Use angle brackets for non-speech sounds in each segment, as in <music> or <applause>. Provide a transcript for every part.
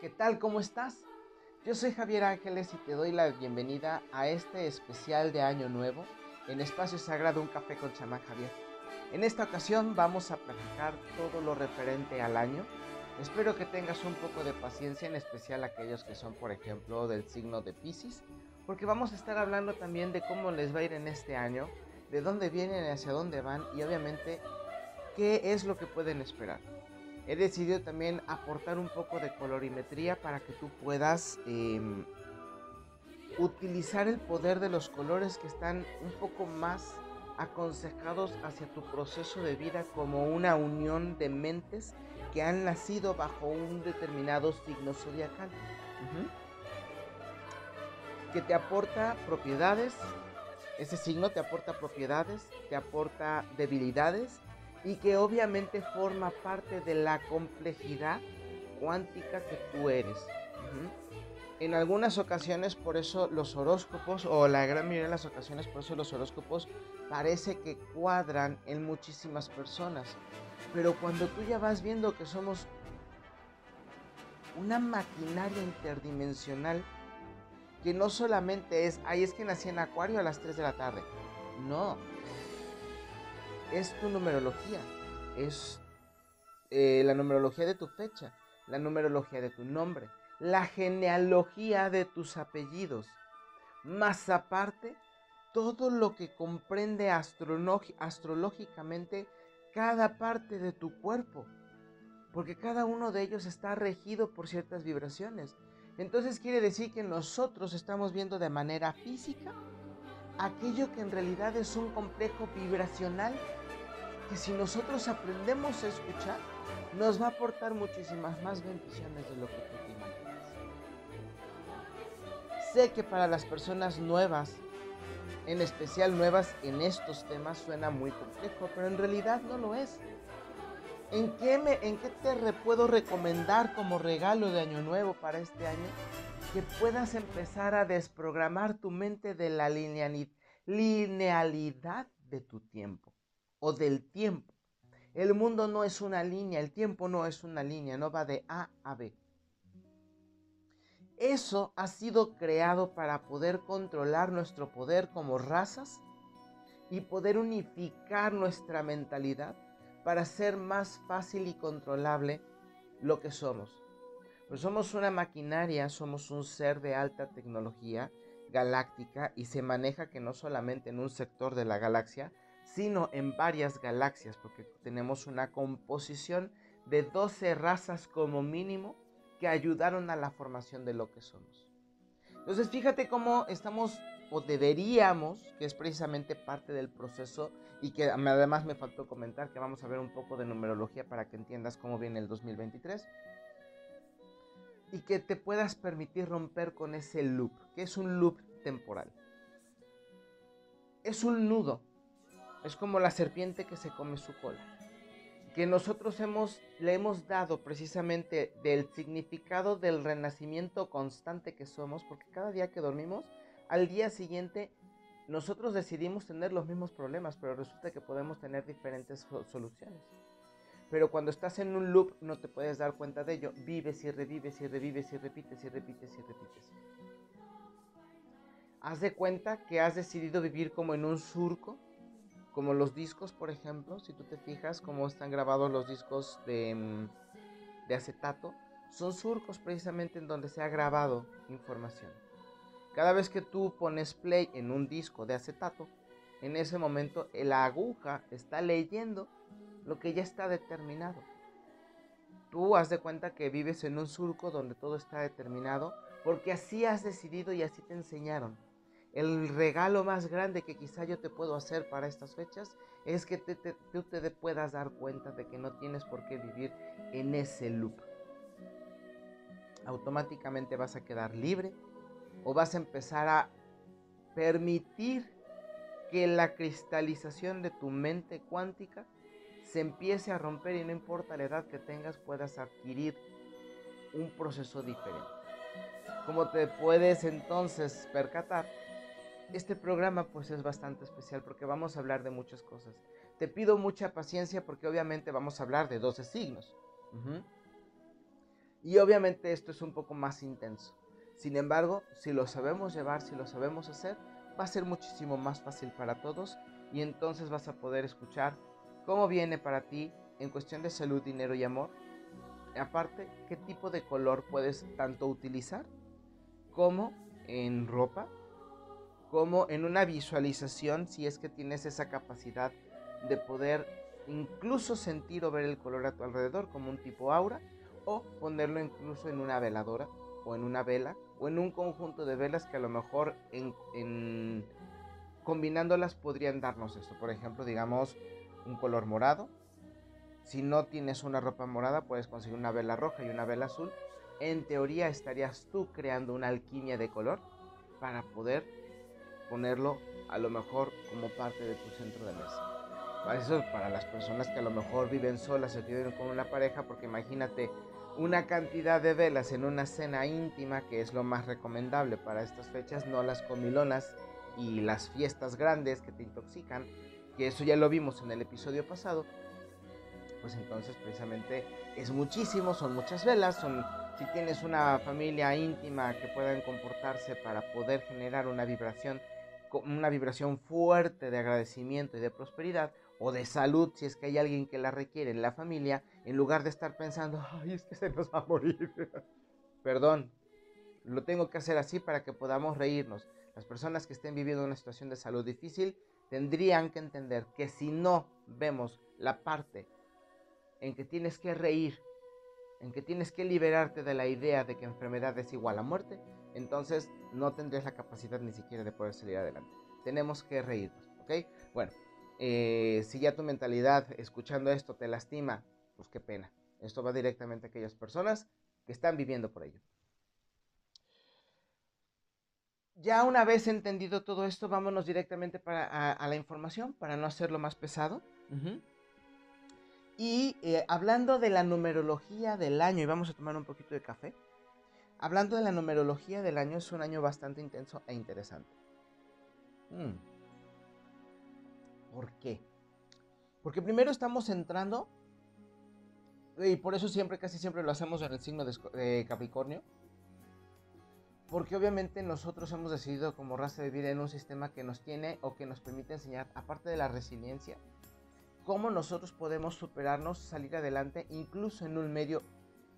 ¿Qué tal? ¿Cómo estás? Yo soy Javier Ángeles y te doy la bienvenida a este especial de Año Nuevo en Espacio Sagrado Un Café con Chamán Javier. En esta ocasión vamos a platicar todo lo referente al año. Espero que tengas un poco de paciencia, en especial aquellos que son, por ejemplo, del signo de Pisces, porque vamos a estar hablando también de cómo les va a ir en este año, de dónde vienen y hacia dónde van y obviamente qué es lo que pueden esperar. He decidido también aportar un poco de colorimetría para que tú puedas em, utilizar el poder de los colores que están un poco más aconsejados hacia tu proceso de vida como una unión de mentes que han nacido bajo un determinado signo zodiacal. Que te aporta propiedades, ese signo te aporta propiedades, te aporta debilidades y que obviamente forma parte de la complejidad cuántica que tú eres. En algunas ocasiones por eso los horóscopos, o la gran mayoría de las ocasiones por eso los horóscopos parece que cuadran en muchísimas personas. Pero cuando tú ya vas viendo que somos una maquinaria interdimensional, que no solamente es, ahí es que nací en Acuario a las 3 de la tarde. No, es tu numerología, es eh, la numerología de tu fecha, la numerología de tu nombre, la genealogía de tus apellidos, más aparte todo lo que comprende astrológicamente cada parte de tu cuerpo, porque cada uno de ellos está regido por ciertas vibraciones. Entonces quiere decir que nosotros estamos viendo de manera física aquello que en realidad es un complejo vibracional que si nosotros aprendemos a escuchar, nos va a aportar muchísimas más bendiciones de lo que tú te imaginas. Sé que para las personas nuevas, en especial nuevas en estos temas, suena muy complejo, pero en realidad no lo es. ¿En qué, me, ¿En qué te puedo recomendar como regalo de Año Nuevo para este año? Que puedas empezar a desprogramar tu mente de la linealidad de tu tiempo o del tiempo. El mundo no es una línea, el tiempo no es una línea, no va de A a B. Eso ha sido creado para poder controlar nuestro poder como razas y poder unificar nuestra mentalidad para ser más fácil y controlable lo que somos. Pues somos una maquinaria, somos un ser de alta tecnología galáctica y se maneja que no solamente en un sector de la galaxia, sino en varias galaxias, porque tenemos una composición de 12 razas como mínimo que ayudaron a la formación de lo que somos. Entonces fíjate cómo estamos o deberíamos, que es precisamente parte del proceso y que además me faltó comentar que vamos a ver un poco de numerología para que entiendas cómo viene el 2023 y que te puedas permitir romper con ese loop, que es un loop temporal. Es un nudo es como la serpiente que se come su cola. Que nosotros hemos, le hemos dado precisamente del significado del renacimiento constante que somos, porque cada día que dormimos, al día siguiente nosotros decidimos tener los mismos problemas, pero resulta que podemos tener diferentes soluciones. Pero cuando estás en un loop no te puedes dar cuenta de ello. Vives y revives y revives y repites y repites y repites. Haz de cuenta que has decidido vivir como en un surco como los discos, por ejemplo, si tú te fijas cómo están grabados los discos de, mm, de acetato, son surcos precisamente en donde se ha grabado información. Cada vez que tú pones play en un disco de acetato, en ese momento la aguja está leyendo lo que ya está determinado. Tú has de cuenta que vives en un surco donde todo está determinado porque así has decidido y así te enseñaron. El regalo más grande que quizá yo te puedo hacer para estas fechas es que tú te puedas dar cuenta de que no tienes por qué vivir en ese loop. Automáticamente vas a quedar libre o vas a empezar a permitir que la cristalización de tu mente cuántica se empiece a romper y no importa la edad que tengas, puedas adquirir un proceso diferente. Como te puedes entonces percatar, este programa pues es bastante especial porque vamos a hablar de muchas cosas. Te pido mucha paciencia porque obviamente vamos a hablar de 12 signos. Y obviamente esto es un poco más intenso. Sin embargo, si lo sabemos llevar, si lo sabemos hacer, va a ser muchísimo más fácil para todos y entonces vas a poder escuchar cómo viene para ti en cuestión de salud, dinero y amor. Aparte, qué tipo de color puedes tanto utilizar como en ropa, como en una visualización si es que tienes esa capacidad de poder incluso sentir o ver el color a tu alrededor como un tipo aura o ponerlo incluso en una veladora o en una vela o en un conjunto de velas que a lo mejor combinándolas podrían darnos esto. Por ejemplo, digamos un color morado. Si no tienes una ropa morada, puedes conseguir una vela roja y una vela azul. En teoría estarías tú creando una alquimia de color para poder ponerlo a lo mejor como parte de tu centro de mesa. Eso para las personas que a lo mejor viven solas o viven con una pareja, porque imagínate una cantidad de velas en una cena íntima, que es lo más recomendable para estas fechas, no las comilonas y las fiestas grandes que te intoxican, que eso ya lo vimos en el episodio pasado. Pues entonces precisamente es muchísimo, son muchas velas, son si tienes una familia íntima que puedan comportarse para poder generar una vibración una vibración fuerte de agradecimiento y de prosperidad o de salud si es que hay alguien que la requiere en la familia, en lugar de estar pensando, ay, es que se nos va a morir. <laughs> Perdón, lo tengo que hacer así para que podamos reírnos. Las personas que estén viviendo una situación de salud difícil tendrían que entender que si no vemos la parte en que tienes que reír, en que tienes que liberarte de la idea de que enfermedad es igual a muerte, entonces no tendrías la capacidad ni siquiera de poder salir adelante. Tenemos que reírnos, ¿ok? Bueno, eh, si ya tu mentalidad escuchando esto te lastima, pues qué pena. Esto va directamente a aquellas personas que están viviendo por ello. Ya una vez entendido todo esto, vámonos directamente para, a, la información para no hacerlo más pesado. Y eh, hablando de la numerología del año, y vamos a tomar un poquito de café. Hablando de la numerología del año, es un año bastante intenso e interesante. Mm. ¿Por qué? Porque primero estamos entrando, y por eso siempre, casi siempre lo hacemos en el signo de Capricornio, porque obviamente nosotros hemos decidido como raza vivir en un sistema que nos tiene o que nos permite enseñar, aparte de la resiliencia, cómo nosotros podemos superarnos, salir adelante, incluso en un medio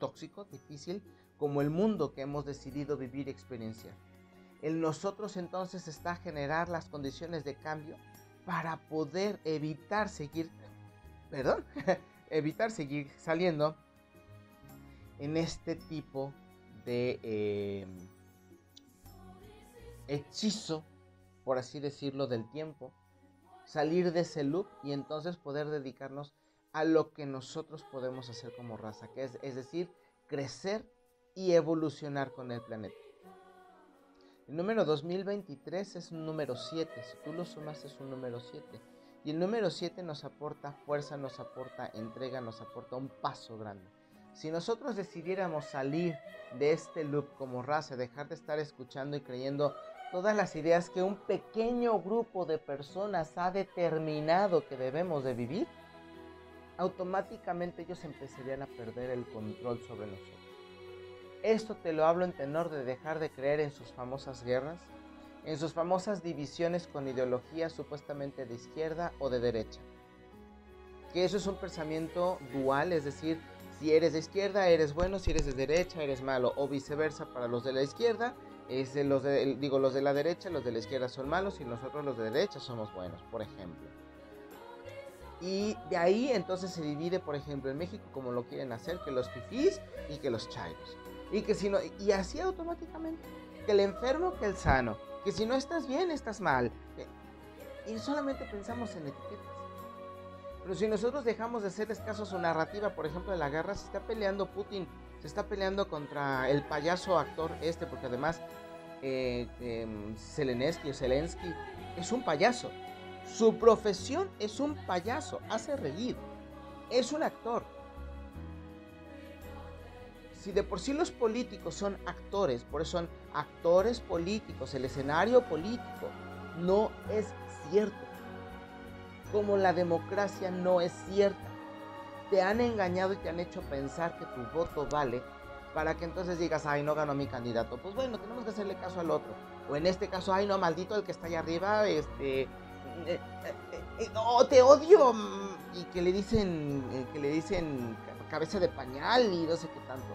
tóxico, difícil, como el mundo que hemos decidido vivir y experienciar. En nosotros entonces está generar las condiciones de cambio para poder evitar seguir, perdón, <laughs> evitar seguir saliendo en este tipo de eh, hechizo, por así decirlo, del tiempo, salir de ese loop y entonces poder dedicarnos a lo que nosotros podemos hacer como raza, que es, es decir, crecer y evolucionar con el planeta. El número 2023 es un número 7, si tú lo sumas es un número 7. Y el número 7 nos aporta fuerza, nos aporta entrega, nos aporta un paso grande. Si nosotros decidiéramos salir de este loop como raza, dejar de estar escuchando y creyendo todas las ideas que un pequeño grupo de personas ha determinado que debemos de vivir, automáticamente ellos empezarían a perder el control sobre nosotros. Esto te lo hablo en tenor de dejar de creer en sus famosas guerras, en sus famosas divisiones con ideología supuestamente de izquierda o de derecha. Que eso es un pensamiento dual, es decir, si eres de izquierda eres bueno, si eres de derecha eres malo, o viceversa para los de la izquierda, es los de, digo los de la derecha, los de la izquierda son malos y nosotros los de derecha somos buenos, por ejemplo. Y de ahí entonces se divide, por ejemplo, en México como lo quieren hacer, que los fifís y que los chairos. Y que si no, y así automáticamente, que el enfermo que el sano, que si no estás bien, estás mal. Y solamente pensamos en etiquetas. Pero si nosotros dejamos de ser escasos su narrativa, por ejemplo, de la guerra, se está peleando Putin, se está peleando contra el payaso actor este, porque además eh, em, Zelensky Zelensky es un payaso. Su profesión es un payaso, hace reír, es un actor si de por sí los políticos son actores, por eso son actores políticos, el escenario político no es cierto. Como la democracia no es cierta. Te han engañado y te han hecho pensar que tu voto vale para que entonces digas, ay, no ganó mi candidato. Pues bueno, tenemos que hacerle caso al otro. O en este caso, ay, no, maldito el que está allá arriba, este... Eh, eh, oh, te odio. Mm, y que le dicen, que le dicen cabeza de pañal y no sé qué tanto.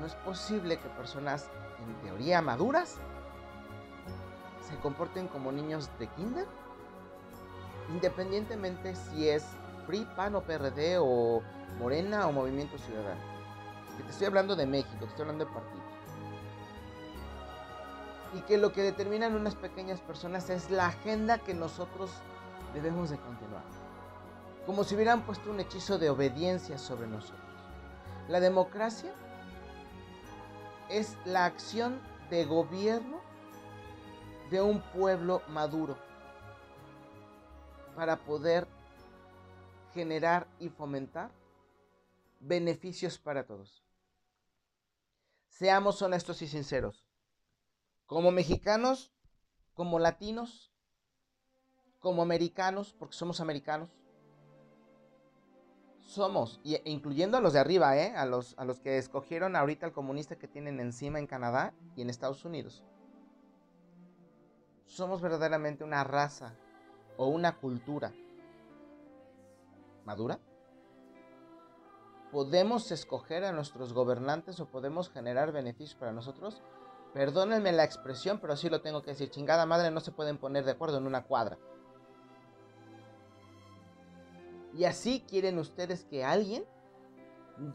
No es posible que personas en teoría maduras se comporten como niños de kinder, independientemente si es PRI, PAN o PRD o Morena o Movimiento Ciudadano. Que te estoy hablando de México, te estoy hablando de partidos. Y que lo que determinan unas pequeñas personas es la agenda que nosotros debemos de continuar. Como si hubieran puesto un hechizo de obediencia sobre nosotros. La democracia es la acción de gobierno de un pueblo maduro para poder generar y fomentar beneficios para todos. Seamos honestos y sinceros. Como mexicanos, como latinos, como americanos, porque somos americanos, somos, e incluyendo a los de arriba, ¿eh? a, los, a los que escogieron ahorita el comunista que tienen encima en Canadá y en Estados Unidos. Somos verdaderamente una raza o una cultura madura. ¿Podemos escoger a nuestros gobernantes o podemos generar beneficios para nosotros? Perdónenme la expresión, pero sí lo tengo que decir. Chingada madre, no se pueden poner de acuerdo en una cuadra. Y así quieren ustedes que alguien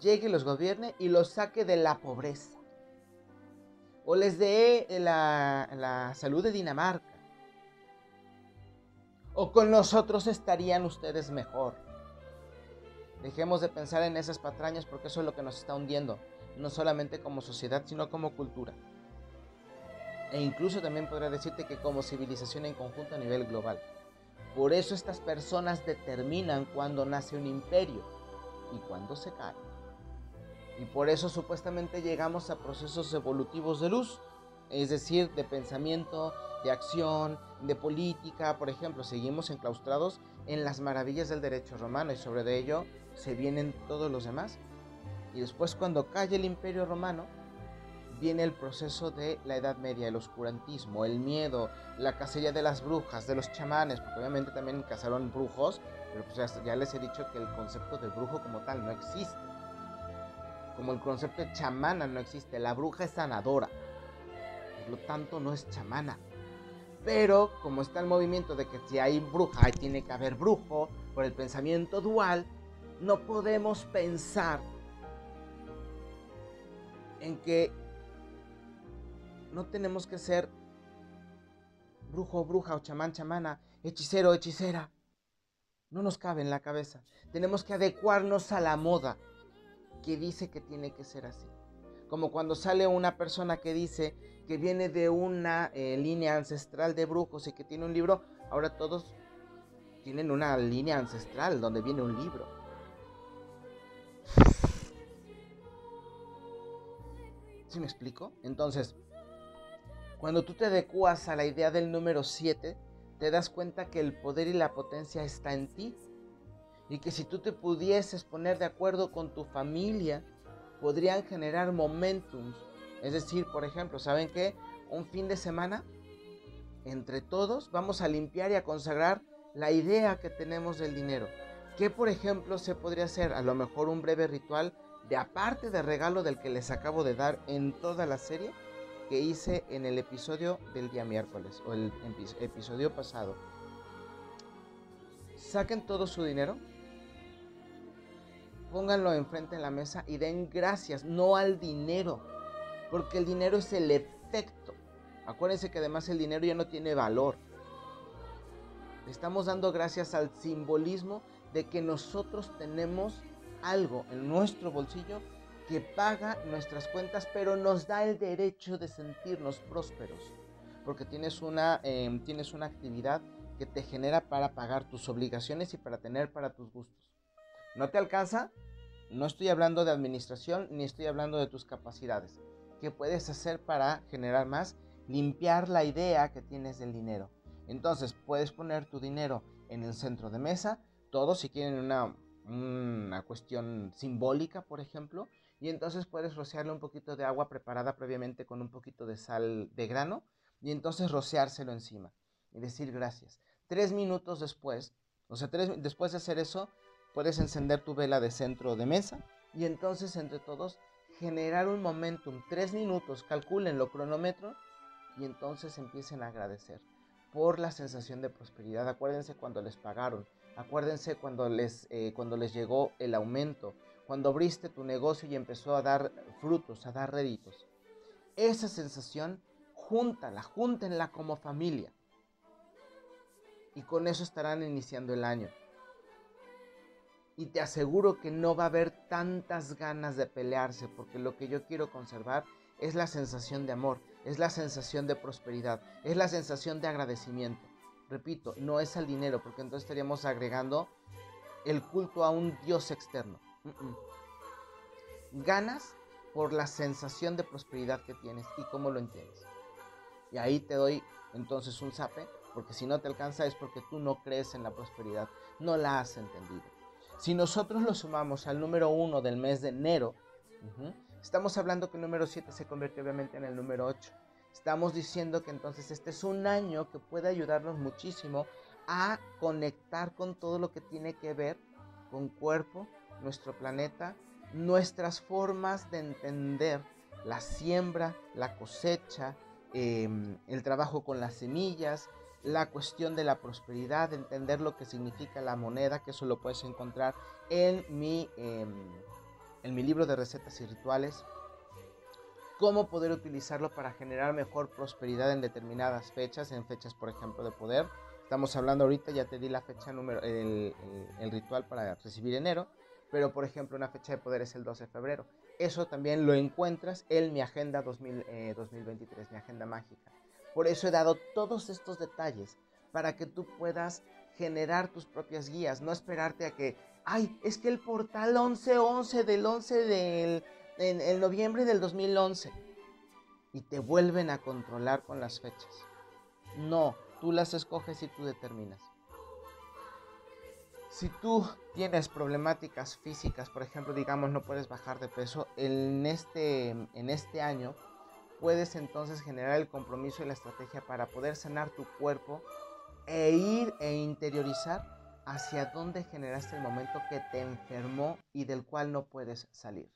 llegue, los gobierne y los saque de la pobreza. O les dé la, la salud de Dinamarca. O con nosotros estarían ustedes mejor. Dejemos de pensar en esas patrañas porque eso es lo que nos está hundiendo. No solamente como sociedad, sino como cultura. E incluso también podría decirte que como civilización en conjunto a nivel global. Por eso estas personas determinan cuándo nace un imperio y cuándo se cae. Y por eso supuestamente llegamos a procesos evolutivos de luz, es decir, de pensamiento, de acción, de política. Por ejemplo, seguimos enclaustrados en las maravillas del derecho romano y sobre de ello se vienen todos los demás. Y después cuando cae el imperio romano, viene el proceso de la Edad Media, el oscurantismo, el miedo, la cacería de las brujas, de los chamanes, porque obviamente también cazaron brujos, pero pues ya, les he dicho que el concepto de brujo como tal no existe. Como el concepto de chamana no existe, la bruja es sanadora, por lo tanto no es chamana. Pero como está el movimiento de que si hay bruja, ahí tiene que haber brujo, por el pensamiento dual, no podemos pensar en que no tenemos que ser brujo, bruja o chamán, chamana, hechicero, hechicera. No nos cabe en la cabeza. Tenemos que adecuarnos a la moda que dice que tiene que ser así. Como cuando sale una persona que dice que viene de una eh, línea ancestral de brujos y que tiene un libro, ahora todos tienen una línea ancestral donde viene un libro. ¿Sí me explico? Entonces, cuando tú te adecuas a la idea del número 7, te das cuenta que el poder y la potencia está en ti. Y que si tú te pudieses poner de acuerdo con tu familia, podrían generar momentum. Es decir, por ejemplo, ¿saben qué? Un fin de semana, entre todos, vamos a limpiar y a consagrar la idea que tenemos del dinero. ¿Qué, por ejemplo, se podría hacer? A lo mejor un breve ritual de aparte de regalo del que les acabo de dar en toda la serie que hice en el episodio del día miércoles o el episodio pasado. Saquen todo su dinero, pónganlo enfrente de la mesa y den gracias, no al dinero, porque el dinero es el efecto. Acuérdense que además el dinero ya no tiene valor. Estamos dando gracias al simbolismo de que nosotros tenemos algo en nuestro bolsillo que paga nuestras cuentas, pero nos da el derecho de sentirnos prósperos, porque tienes una, em, tienes una actividad que te genera para pagar tus obligaciones y para tener para tus gustos. ¿No te alcanza? No estoy hablando de administración ni estoy hablando de tus capacidades. ¿Qué puedes hacer para generar más? Limpiar la idea que tienes del dinero. Entonces puedes poner tu dinero en el centro de mesa, todos si quieren una, una cuestión simbólica, por ejemplo, Y entonces puedes rociarle un poquito de agua preparada previamente con un poquito de sal de grano y entonces rociárselo encima y decir gracias. Tres minutos después, o sea, tres, después de hacer eso, puedes encender tu vela de centro de mesa y entonces entre todos generar un momentum. Tres minutos, calculen lo cronómetro y entonces empiecen a agradecer por la sensación de prosperidad. Acuérdense cuando les pagaron, acuérdense cuando les, eh, cuando les llegó el aumento, cuando abriste tu negocio y empezó a dar frutos, a dar réditos. Esa sensación, júntala, júntenla como familia. Y con eso estarán iniciando el año. Y te aseguro que no va a haber tantas ganas de pelearse, porque lo que yo quiero conservar es la sensación de amor, es la sensación de prosperidad, es la sensación de agradecimiento. Repito, no es al dinero, porque entonces estaríamos agregando el culto a un Dios externo. Ganas por la sensación de prosperidad que tienes y cómo lo entiendes. Y ahí te doy entonces un zape, porque si no te alcanza es porque tú no crees en la prosperidad, no la has entendido. Si nosotros lo sumamos al número uno del mes de enero, estamos hablando que el número 7 se convierte obviamente en el número 8. Estamos diciendo que entonces este es un año que puede ayudarnos muchísimo a conectar con todo lo que tiene que ver con cuerpo, nuestro planeta, nuestras formas de entender la siembra, la cosecha, em, el trabajo con las semillas, la cuestión de la prosperidad, entender lo que significa la moneda, que eso lo puedes encontrar en mi, em, en mi libro de recetas y rituales, cómo poder utilizarlo para generar mejor prosperidad en determinadas fechas, en fechas por ejemplo de poder. Estamos hablando ahorita, ya te di la fecha número, el, el ritual para recibir enero, pero por ejemplo una fecha de poder es el 12 de febrero. Eso también lo encuentras en mi agenda 2000, 2023, eh, mi agenda mágica. Por eso he dado todos estos detalles para que tú puedas generar tus propias guías, no esperarte a que, ay, es que el portal 1111 del 11 del en, en noviembre del 2011 y te vuelven a controlar con las fechas. No, tú las escoges y tú determinas. Si tú tienes problemáticas físicas, por ejemplo, digamos, no puedes bajar de peso, en este, en este año puedes entonces generar el compromiso y la estrategia para poder sanar tu cuerpo e ir e interiorizar hacia dónde generaste el momento que te enfermó y del cual no puedes salir.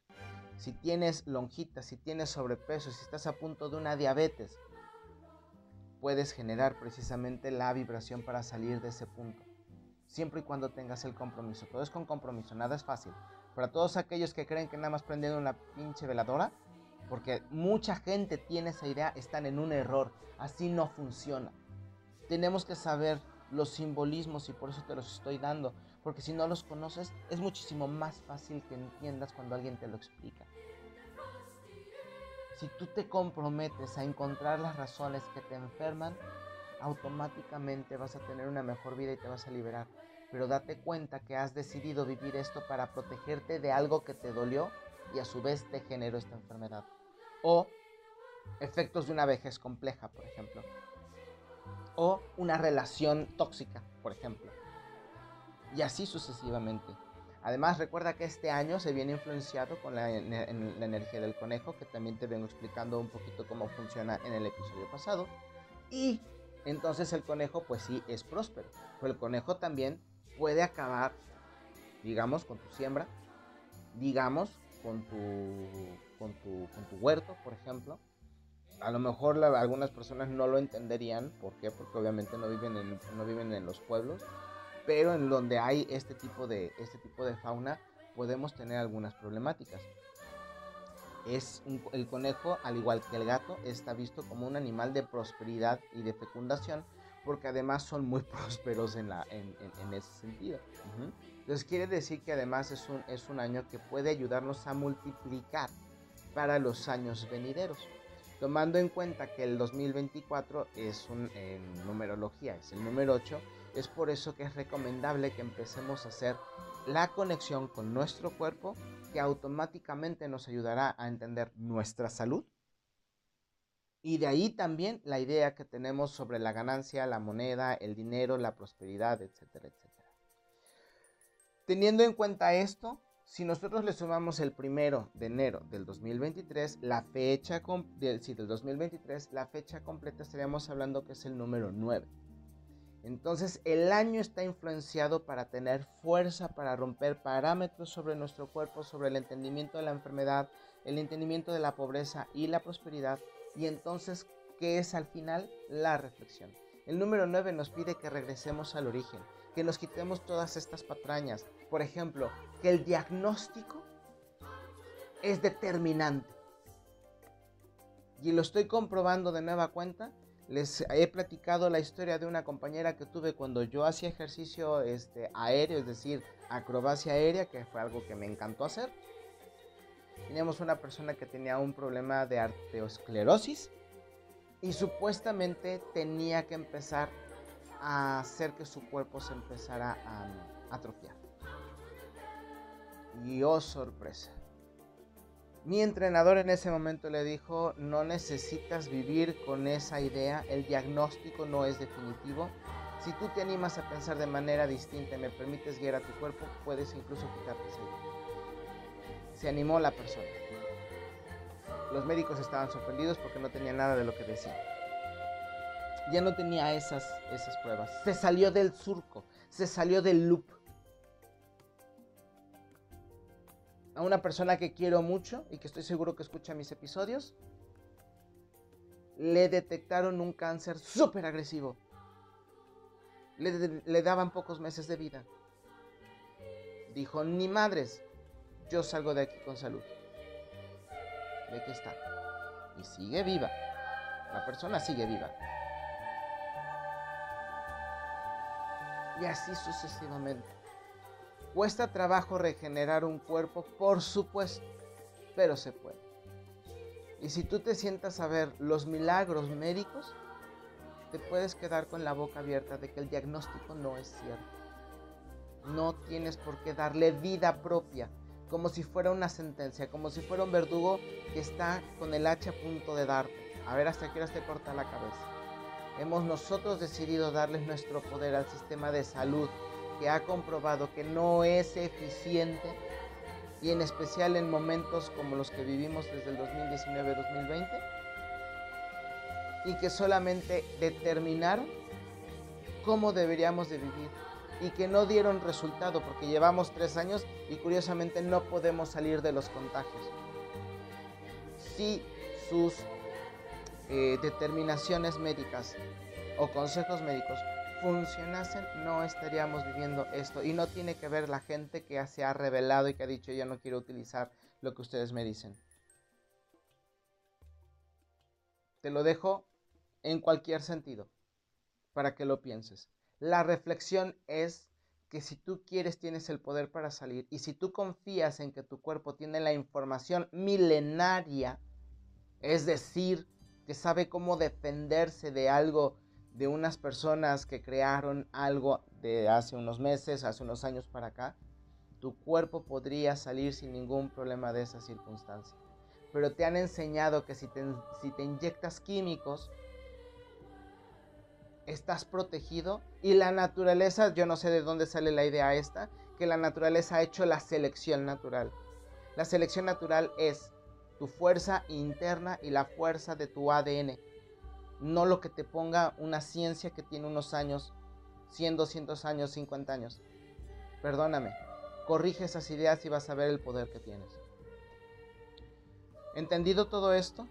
Si tienes lonjitas, si tienes sobrepeso, si estás a punto de una diabetes, puedes generar precisamente la vibración para salir de ese punto siempre y cuando tengas el compromiso. Todo es con compromiso, nada es fácil. Para todos aquellos que creen que nada más prendiendo una pinche veladora, porque mucha gente tiene esa idea, están en un error. Así no funciona. Tenemos que saber los simbolismos y por eso te los estoy dando. Porque si no los conoces, es muchísimo más fácil que entiendas cuando alguien te lo explica. Si tú te comprometes a encontrar las razones que te enferman, automáticamente vas a tener una mejor vida y te vas a liberar. Pero date cuenta que has decidido vivir esto para protegerte de algo que te dolió y a su vez te generó esta enfermedad. O efectos de una vejez compleja, por ejemplo. O una relación tóxica, por ejemplo. Y así sucesivamente. Además, recuerda que este año se viene influenciado con la, la, energía del conejo, que también te vengo explicando un poquito cómo funciona en el episodio pasado. Y entonces el conejo pues sí es próspero. Pero el conejo también puede acabar, digamos, con tu siembra, digamos, con tu, con tu, con tu huerto, por ejemplo. A lo mejor algunas personas no lo entenderían, ¿por qué? Porque obviamente no viven, en, no viven en los pueblos, pero en donde hay este tipo de, este tipo de fauna podemos tener algunas problemáticas es el conejo, al igual que el gato, está visto como un animal de prosperidad y de fecundación, porque además son muy <laughs> prósperos en, la, en, ese sentido. Entonces quiere decir que además es un, es un año que puede ayudarnos a multiplicar para los años venideros. Tomando en cuenta que el 2024 es un, en numerología, es el número 8, es por eso que es recomendable que empecemos a hacer la conexión con nuestro cuerpo que automáticamente nos ayudará a entender nuestra salud. Y de ahí también la idea que tenemos sobre la ganancia, la moneda, el dinero, la prosperidad, etcétera, etcétera. Teniendo en cuenta esto, Si nosotros le sumamos el primero de enero del 2023, la fecha del, sí, del 2023, la fecha completa estaríamos hablando que es el número 9. Entonces el año está influenciado para tener fuerza, para romper parámetros sobre nuestro cuerpo, sobre el entendimiento de la enfermedad, el entendimiento de la pobreza y la prosperidad. Y entonces, ¿qué es al final? La reflexión. El número 9 nos pide que regresemos al origen, que nos quitemos todas estas patrañas. Por ejemplo, que el diagnóstico es determinante. Y lo estoy comprobando de nueva cuenta. Les he platicado la historia de una compañera que tuve cuando yo hacía ejercicio este, aéreo, es decir, acrobacia aérea, que fue algo que me encantó hacer. Teníamos una persona que tenía un problema de arteriosclerosis y supuestamente tenía que empezar a hacer que su cuerpo se empezara a atrofiar. Y oh sorpresa. Mi entrenador en ese momento le dijo, no necesitas vivir con esa idea, el diagnóstico no es definitivo. Si tú te animas a pensar de manera distinta y me permites guiar a tu cuerpo, puedes incluso quitarte esa idea. Se animó la persona. Los médicos estaban sorprendidos porque no tenía nada de lo que decir ya no tenía esas, esas pruebas. Se salió del surco, se salió del loop. A una persona que quiero mucho y que estoy seguro que escucha mis episodios, le detectaron un cáncer súper agresivo. Le, le, daban pocos meses de vida. Dijo, ni madres, yo salgo de aquí con salud. De aquí está. Y sigue viva. La persona sigue viva. y así sucesivamente. Cuesta trabajo regenerar un cuerpo, por supuesto, pero se puede. Y si tú te sientas a ver los milagros médicos, te puedes quedar con la boca abierta de que el diagnóstico no es cierto. No tienes por qué darle vida propia, como si fuera una sentencia, como si fuera un verdugo que está con el hacha a punto de darte. A ver hasta qué hora te corta la cabeza hemos nosotros decidido darles nuestro poder al sistema de salud que ha comprobado que no es eficiente y en especial en momentos como los que vivimos desde el 2019-2020 y que solamente determinaron cómo deberíamos de vivir y que no dieron resultado porque llevamos tres años y curiosamente no podemos salir de los contagios. Si sus eh, determinaciones médicas o consejos médicos funcionasen, no estaríamos viviendo esto. Y no tiene que ver la gente que se ha revelado y que ha dicho yo no quiero utilizar lo que ustedes me dicen. Te lo dejo en cualquier sentido para que lo pienses. La reflexión es que si tú quieres tienes el poder para salir y si tú confías en que tu cuerpo tiene la información milenaria, es decir, que sabe cómo defenderse de algo, de unas personas que crearon algo de hace unos meses, hace unos años para acá, tu cuerpo podría salir sin ningún problema de esa circunstancia. Pero te han enseñado que si te, si te inyectas químicos, estás protegido y la naturaleza, yo no sé de dónde sale la idea esta, que la naturaleza ha hecho la selección natural. La selección natural es tu fuerza interna y la fuerza de tu ADN. No lo que te ponga una ciencia que tiene unos años, 100, 200 años, 50 años. Perdóname, corrige esas ideas y vas a ver el poder que tienes. Entendido todo esto,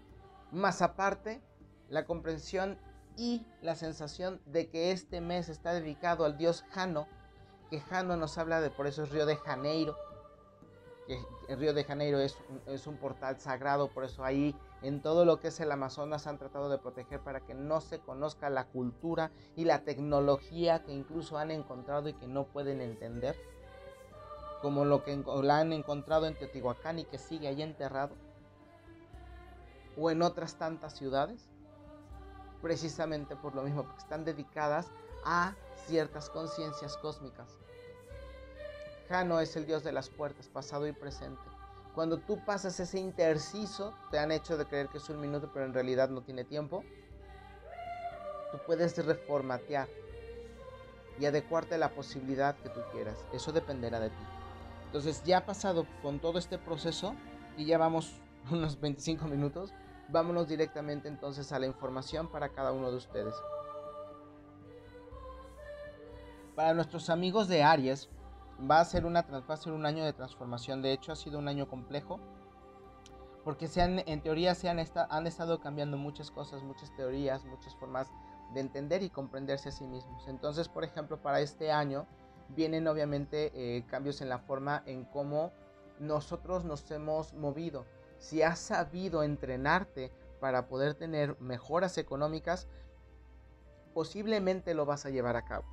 más aparte, la comprensión y la sensación de que este mes está dedicado al dios Jano, que Jano nos habla de, por eso es Río de Janeiro, que el Río de Janeiro es, es un portal sagrado, por eso ahí en todo lo que es el Amazonas han tratado de proteger para que no se conozca la cultura y la tecnología que incluso han encontrado y que no pueden entender, como lo que la han encontrado en Teotihuacán y que sigue ahí enterrado, o en otras tantas ciudades, precisamente por lo mismo, porque están dedicadas a ciertas conciencias cósmicas. Jano es el dios de las puertas, pasado y presente. Cuando tú pasas ese interciso, te han hecho de creer que es un minuto, pero en realidad no tiene tiempo. Tú puedes reformatear y adecuarte a la posibilidad que tú quieras. Eso dependerá de ti. Entonces ya pasado con todo este proceso y ya vamos <laughs> unos 25 minutos, vámonos directamente entonces a la información para cada uno de ustedes. Para nuestros amigos de Aries, va a ser, una, va a un año de transformación. De hecho, ha sido un año complejo. Porque se en teoría se han, han estado cambiando muchas cosas, muchas teorías, muchas formas de entender y comprenderse a sí mismos. Entonces, por ejemplo, para este año vienen obviamente eh, cambios en la forma en cómo nosotros nos hemos movido. Si has sabido entrenarte para poder tener mejoras económicas, posiblemente lo vas a llevar a cabo.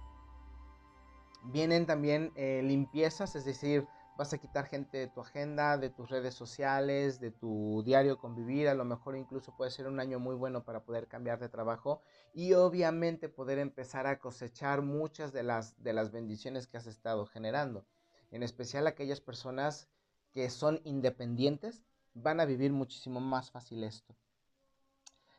Vienen también eh, limpiezas, es decir, vas a quitar gente de tu agenda, de tus redes sociales, de tu diario convivir, a lo mejor incluso puede ser un año muy bueno para poder cambiar de trabajo y obviamente poder empezar a cosechar muchas de las, de las bendiciones que has estado generando. En especial aquellas personas que son independientes van a vivir muchísimo más fácil esto.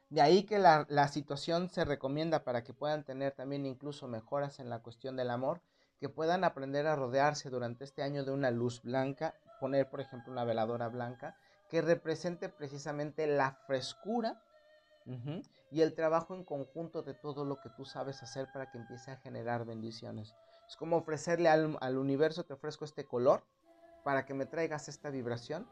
De ahí que la, la situación se recomienda para que puedan tener también incluso mejoras en la cuestión del amor que puedan aprender a rodearse durante este año de una luz blanca, poner por ejemplo una veladora blanca que represente precisamente la frescura y el trabajo en conjunto de todo lo que tú sabes hacer para que empiece a generar bendiciones. Es como ofrecerle al, al universo, te ofrezco este color para que me traigas esta vibración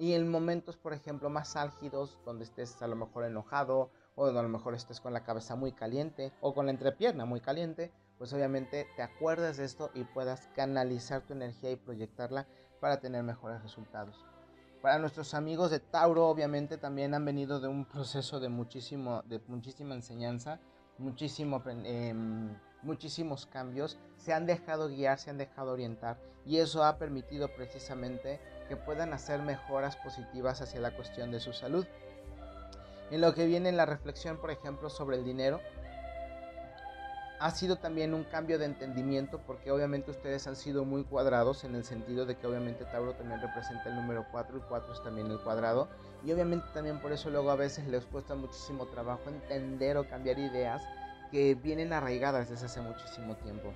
y en momentos, por ejemplo, más álgidos, donde estés a lo mejor enojado, o donde a lo mejor estés con la cabeza muy caliente, o con la entrepierna muy caliente, pues obviamente te acuerdas de esto y puedas canalizar tu energía y proyectarla para tener mejores resultados. Para nuestros amigos de Tauro, obviamente también han venido de un proceso de, muchísimo, de muchísima enseñanza, muchísimo, em, muchísimos cambios, se han dejado guiar, se han dejado orientar y eso ha permitido precisamente que puedan hacer mejoras positivas hacia la cuestión de su salud. En lo que viene en la reflexión, por ejemplo, sobre el dinero, ha sido también un cambio de entendimiento porque obviamente ustedes han sido muy cuadrados en el sentido de que obviamente Tauro también representa el número 4 y 4 es también el cuadrado y obviamente también por eso luego a veces les cuesta muchísimo trabajo entender o cambiar ideas que vienen arraigadas desde hace muchísimo tiempo.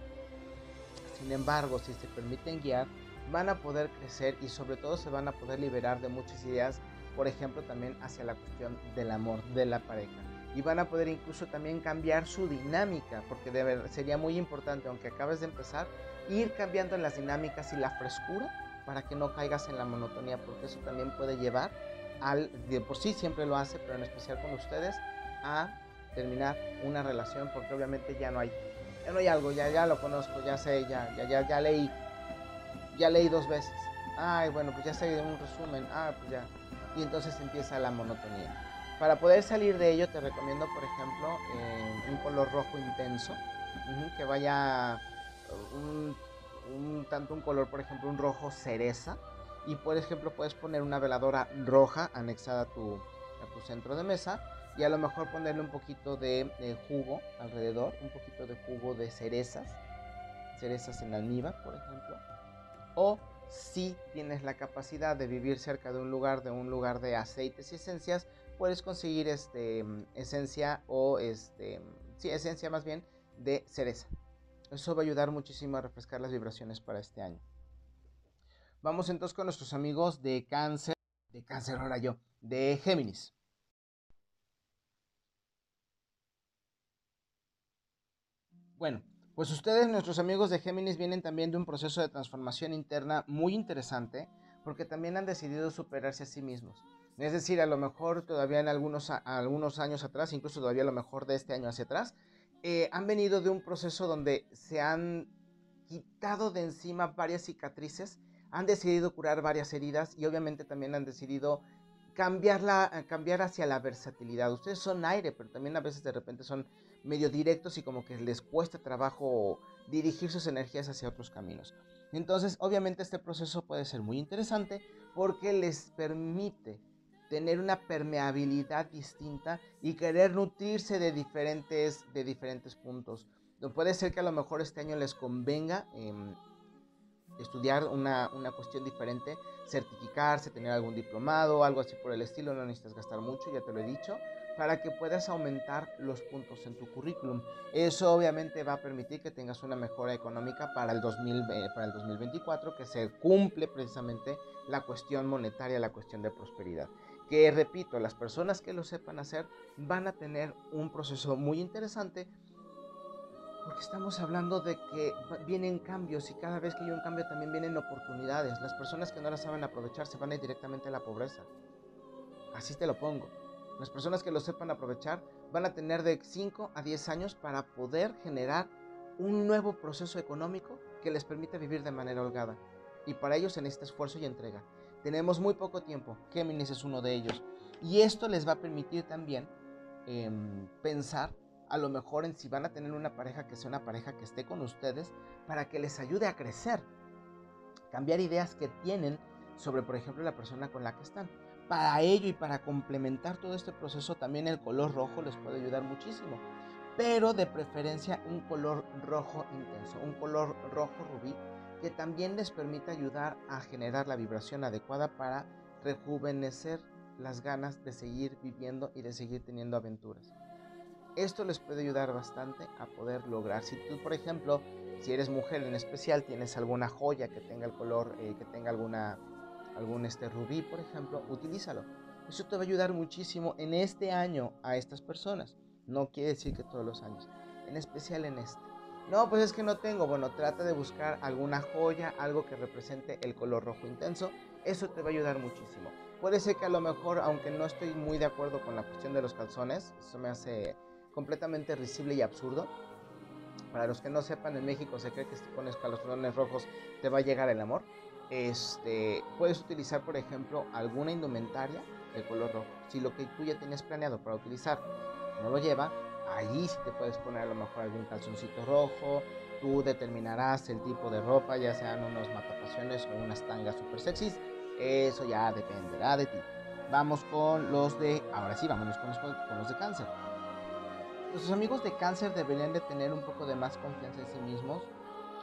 Sin embargo, si se permiten guiar, van a poder crecer y sobre todo se van a poder liberar de muchas ideas, por ejemplo también hacia la cuestión del amor, de la pareja. Y van a poder incluso también cambiar su dinámica, porque sería muy importante, aunque acabes de empezar, ir cambiando las dinámicas y la frescura para que no caigas en la monotonía, porque eso también puede llevar al, de por sí siempre lo hace, pero en especial con ustedes, a terminar una relación, porque obviamente ya no hay, ya no hay algo, ya, ya lo conozco, ya sé, ya, ya, ya, ya leí, ya leí dos veces, ay, bueno, pues ya sé un resumen, ah, pues ya, y entonces empieza la monotonía. Para poder salir de ello te recomiendo, por ejemplo, eh, un color rojo intenso, que vaya uh, un, tanto un color, por ejemplo, un rojo cereza. Y por ejemplo puedes poner una veladora roja anexada a tu, a tu centro de mesa y a lo mejor ponerle un poquito de, jugo alrededor, un poquito de jugo de cerezas, cerezas en almíbar, por ejemplo. O si tienes la capacidad de vivir cerca de un lugar, de un lugar de aceites y esencias, puedes conseguir este, esencia o este, sí, esencia más bien de cereza. Eso va a ayudar muchísimo a refrescar las vibraciones para este año. Vamos entonces con nuestros amigos de cáncer, de cáncer ahora yo, de Géminis. Bueno, pues ustedes, nuestros amigos de Géminis, vienen también de un proceso de transformación interna muy interesante porque también han decidido superarse a sí mismos. Es decir, a lo mejor todavía en algunos, algunos años atrás, incluso todavía a lo mejor de este año hacia atrás, eh, han venido de un proceso donde se han quitado de encima varias cicatrices, han decidido curar varias heridas y obviamente también han decidido cambiarla, cambiar hacia la versatilidad. Ustedes son aire, pero también a veces de repente son medio directos y como que les cuesta trabajo dirigir sus energías hacia otros caminos. Entonces, obviamente este proceso puede ser muy interesante porque les permite tener una permeabilidad distinta y querer nutrirse de diferentes, de diferentes puntos. Puede ser que a lo mejor este año les convenga em, estudiar una, una, cuestión diferente, certificarse, tener algún diplomado, algo así por el estilo, no necesitas gastar mucho, ya te lo he dicho, para que puedas aumentar los puntos en tu currículum. Eso obviamente va a permitir que tengas una mejora económica para el, 2000, eh, para el 2024, que se cumple precisamente la cuestión monetaria, la cuestión de prosperidad. Que repito, las personas que lo sepan hacer van a tener un proceso muy interesante porque estamos hablando de que vienen cambios y cada vez que hay un cambio también vienen oportunidades. Las personas que no las saben aprovechar se van a ir directamente a la pobreza. Así te lo pongo. Las personas que lo sepan aprovechar van a tener de 5 a 10 años para poder generar un nuevo proceso económico que les permita vivir de manera holgada. Y para ellos en este esfuerzo y entrega. Tenemos muy poco tiempo. Géminis es uno de ellos. Y esto les va a permitir también em, pensar a lo mejor en si van a tener una pareja que sea una pareja que esté con ustedes para que les ayude a crecer. Cambiar ideas que tienen sobre, por ejemplo, la persona con la que están. Para ello y para complementar todo este proceso también el color rojo les puede ayudar muchísimo. Pero de preferencia un color rojo intenso, un color rojo rubí que también les permite ayudar a generar la vibración adecuada para rejuvenecer las ganas de seguir viviendo y de seguir teniendo aventuras. Esto les puede ayudar bastante a poder lograr. Si tú, por ejemplo, si eres mujer en especial, tienes alguna joya que tenga el color, eh, que tenga alguna algún este rubí, por ejemplo, utilízalo. Eso te va a ayudar muchísimo en este año a estas personas. No quiere decir que todos los años, en especial en este. No, pues es que no tengo. Bueno, trata de buscar alguna joya, algo que represente el color rojo intenso. Eso te va a ayudar muchísimo. Puede ser que a lo mejor, aunque no estoy muy de acuerdo con la cuestión de los calzones, eso me hace completamente risible y absurdo. Para los que no sepan, en México se cree que si pones calzones rojos te va a llegar el amor. Este, puedes utilizar, por ejemplo, alguna indumentaria de color rojo. Si lo que tú ya tienes planeado para utilizar no lo lleva, ahí sí te puedes poner a lo mejor algún calzoncito rojo. Tú determinarás el tipo de ropa, ya sean unos matapasiones o unas tangas super sexys. Eso ya dependerá de ti. Vamos con los de. Ahora sí, vámonos con los, con los de cáncer. Nuestros amigos de cáncer deberían de tener un poco de más confianza en sí mismos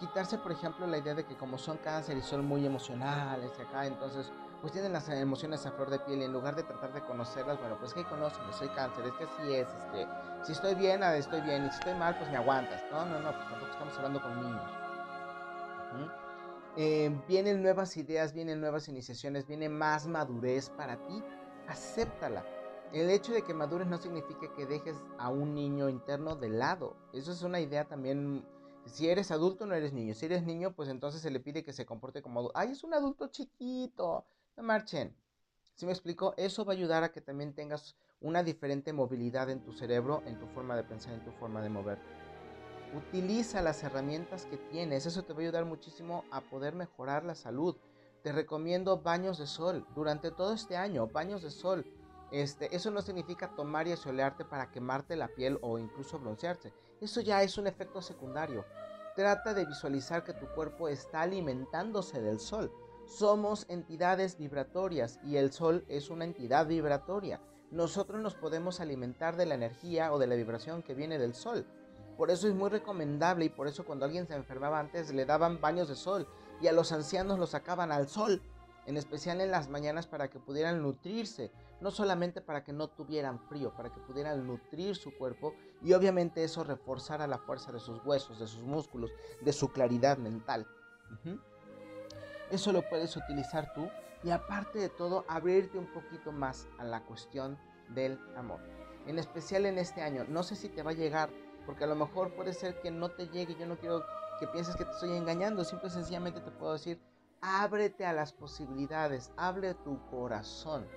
quitarse, por ejemplo, la idea de que como son cáncer y son muy emocionales y acá, entonces, pues tienen las emociones a flor de piel y en lugar de tratar de conocerlas, bueno, pues que conocen, soy cáncer, es que así es, este, si estoy bien, estoy bien, y si estoy mal, pues me aguantas. No, no, no, pues tampoco estamos hablando con niños. Eh, vienen nuevas ideas, vienen nuevas iniciaciones, viene más madurez para ti, acéptala. El hecho de que madures no significa que dejes a un niño interno de lado. Eso es una idea también si eres adulto, no eres niño. Si eres niño, pues entonces se le pide que se comporte como adulto. ¡Ay, es un adulto chiquito! No marchen. Si me explico, eso va a ayudar a que también tengas una diferente movilidad en tu cerebro, en tu forma de pensar, en tu forma de mover. Utiliza las herramientas que tienes. Eso te va a ayudar muchísimo a poder mejorar la salud. Te recomiendo baños de sol durante todo este año, baños de sol. Este, eso no significa tomar y asolearte para quemarte la piel o incluso broncearse. Eso ya es un efecto secundario. Trata de visualizar que tu cuerpo está alimentándose del sol. Somos entidades vibratorias y el sol es una entidad vibratoria. Nosotros nos podemos alimentar de la energía o de la vibración que viene del sol. Por eso es muy recomendable y por eso cuando alguien se enfermaba antes le daban baños de sol y a los ancianos los sacaban al sol en especial en las mañanas para que pudieran nutrirse, no solamente para que no tuvieran frío, para que pudieran nutrir su cuerpo y obviamente eso reforzara la fuerza de sus huesos, de sus músculos, de su claridad mental. Eso lo puedes utilizar tú y aparte de todo abrirte un poquito más a la cuestión del amor. En especial en este año, no sé si te va a llegar, porque a lo mejor puede ser que no te llegue, yo no quiero que pienses que te estoy engañando, simple sencillamente te puedo decir, ábrete a las posibilidades, abre tu corazón.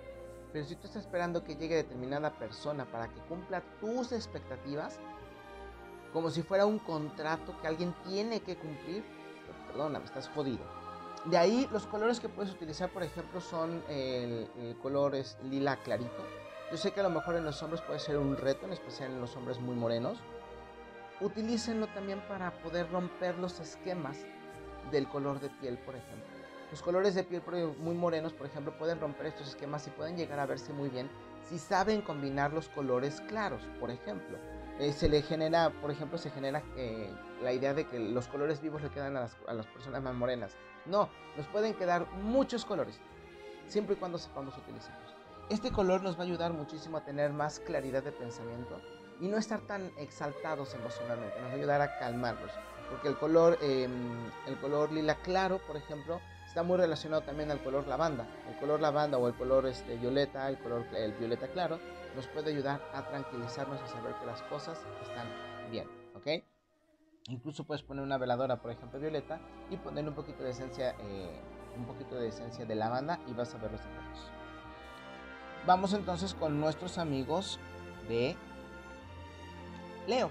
Pero si tú estás esperando que llegue determinada persona para que cumpla tus expectativas, como si fuera un contrato que alguien tiene que cumplir, perdona, perdóname, estás jodido. De ahí los colores que puedes utilizar, por ejemplo, son el, color lila clarito. Yo sé que a lo mejor en los hombres puede ser un reto, en especial en los hombres muy morenos. Utilícenlo también para poder romper los esquemas del color de piel, por ejemplo. Los colores de piel muy morenos, por ejemplo, pueden romper estos esquemas y pueden llegar a verse muy bien si saben combinar los colores claros, por ejemplo. Eh, se le genera, por ejemplo, se genera eh, la idea de que los colores vivos le quedan a las, a las personas más morenas. No, nos pueden quedar muchos colores, siempre y cuando sepamos utilizarlos. Este color nos va a ayudar muchísimo a tener más claridad de pensamiento y no estar tan exaltados emocionalmente. Nos va a ayudar a calmarnos. Porque el color, em, el color lila claro, por ejemplo, está muy relacionado también al color lavanda. El color lavanda o el color este, violeta, el color el violeta claro, nos puede ayudar a tranquilizarnos y saber que las cosas están bien, ¿ok? Incluso puedes poner una veladora, por ejemplo, violeta, y poner un poquito de esencia, eh, un poquito de esencia de lavanda y vas a ver los efectos. Vamos entonces con nuestros amigos de Leo.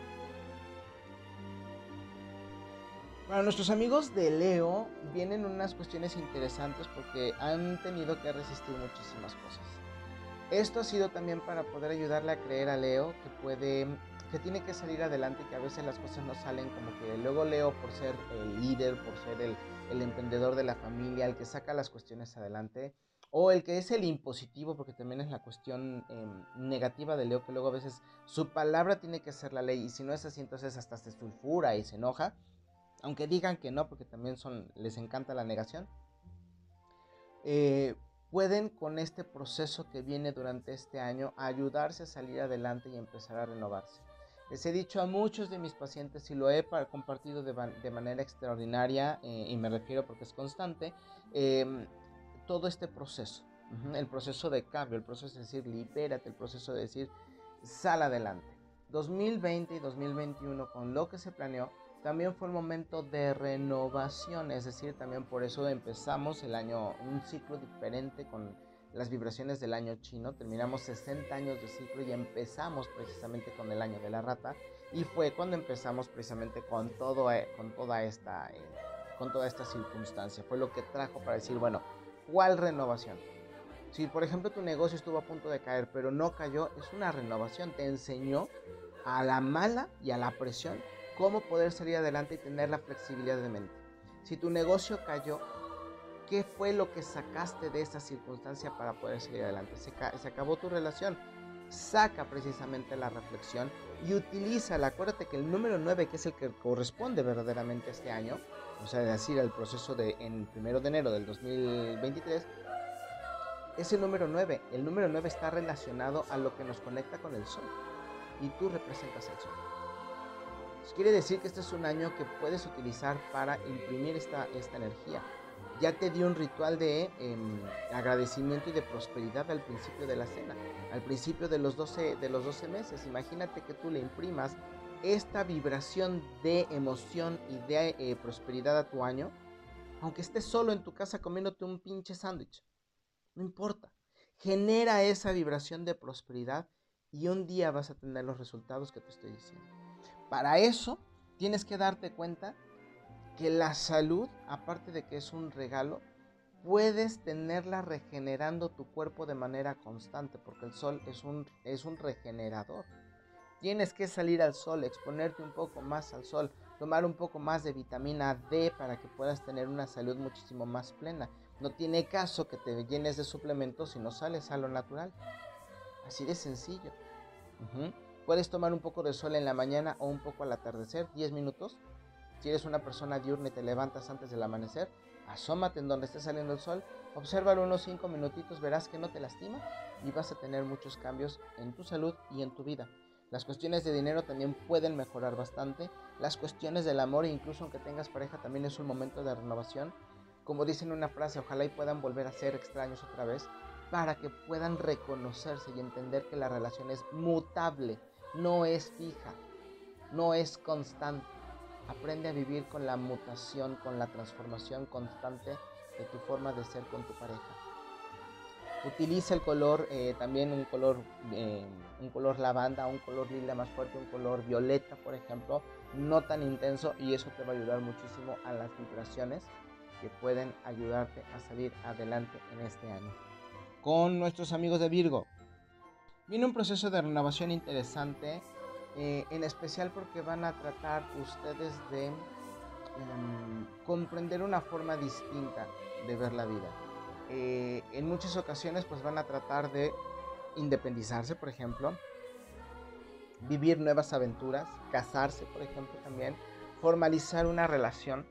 Para nuestros amigos de Leo vienen unas cuestiones interesantes porque han tenido que resistir muchísimas cosas. Esto ha sido también para poder ayudarle a creer a Leo que puede, que tiene que salir adelante, que a veces las cosas no salen como que luego Leo por ser el líder, por ser el, el emprendedor de la familia, el que saca las cuestiones adelante, o el que es el impositivo, porque también es la cuestión em, negativa de Leo, que luego a veces su palabra tiene que ser la ley, y si no es así, entonces hasta se sulfura y se enoja aunque digan que no, porque también les encanta la negación, eh, pueden con este proceso que viene durante este año ayudarse a salir adelante y empezar a renovarse. Les he dicho a muchos de mis pacientes y lo he compartido de, manera extraordinaria, eh, y me refiero porque es constante, em, todo este proceso, el proceso de cambio, el proceso de decir libérate, el proceso de decir sal adelante. 2020 y 2021 con lo que se planeó también fue un momento de renovación, es decir, también por eso empezamos el año, un ciclo diferente con las vibraciones del año chino, terminamos 60 años de ciclo y empezamos precisamente con el año de la rata. Y fue cuando empezamos precisamente con, todo, eh, con, toda, esta, eh, con toda esta circunstancia, fue lo que trajo para decir, bueno, ¿cuál renovación? Si por ejemplo tu negocio estuvo a punto de caer pero no cayó, es una renovación, te enseñó a la mala y a la presión cómo poder salir adelante y tener la flexibilidad de mente. Si tu negocio cayó, ¿qué fue lo que sacaste de esa circunstancia para poder salir adelante? Se, se acabó tu relación. Saca precisamente la reflexión y utilízala. Acuérdate que el número 9, que es el que corresponde verdaderamente este año, o sea, decir, el proceso de en primero de enero del 2023, es el número 9. El número 9 está relacionado a lo que nos conecta con el sol. Y tú representas al sol. Quiere decir que este es un año que puedes utilizar para imprimir esta, esta energía. Ya te dio un ritual de em, agradecimiento y de prosperidad al principio de la cena, al principio de los 12, de los 12 meses. Imagínate que tú le imprimas esta vibración de emoción y de eh, prosperidad a tu año, aunque estés solo en tu casa comiéndote un pinche sándwich. No importa. Genera esa vibración de prosperidad y un día vas a tener los resultados que te estoy diciendo. Para eso tienes que darte cuenta que la salud, aparte de que es un regalo, puedes tenerla regenerando tu cuerpo de manera constante, porque el sol es un, es un regenerador. Tienes que salir al sol, exponerte un poco más al sol, tomar un poco más de vitamina D para que puedas tener una salud muchísimo más plena. No tiene caso que te llenes de suplementos si no sales a lo natural. Así de sencillo. Puedes tomar un poco de sol en la mañana o un poco al atardecer, 10 minutos. Si eres una persona diurna y te levantas antes del amanecer, asómate en donde esté saliendo el sol, obsérvalo unos 5 minutitos, verás que no te lastima y vas a tener muchos cambios en tu salud y en tu vida. Las cuestiones de dinero también pueden mejorar bastante. Las cuestiones del amor, incluso aunque tengas pareja, también es un momento de renovación. Como dicen una frase, ojalá y puedan volver a ser extraños otra vez para que puedan reconocerse y entender que la relación es mutable no es fija, no es constante. Aprende a vivir con la mutación, con la transformación constante de tu forma de ser con tu pareja. Utiliza el color, eh, también un color, eh, un color lavanda, un color lila más fuerte, un color violeta, por ejemplo, no tan intenso y eso te va a ayudar muchísimo a las vibraciones que pueden ayudarte a salir adelante en este año. Con nuestros amigos de Virgo, Viene un proceso de renovación interesante, eh, en especial porque van a tratar ustedes de em, comprender una forma distinta de ver la vida. Eh, en muchas ocasiones pues van a tratar de independizarse, por ejemplo, vivir nuevas aventuras, casarse, por ejemplo, también, formalizar una relación,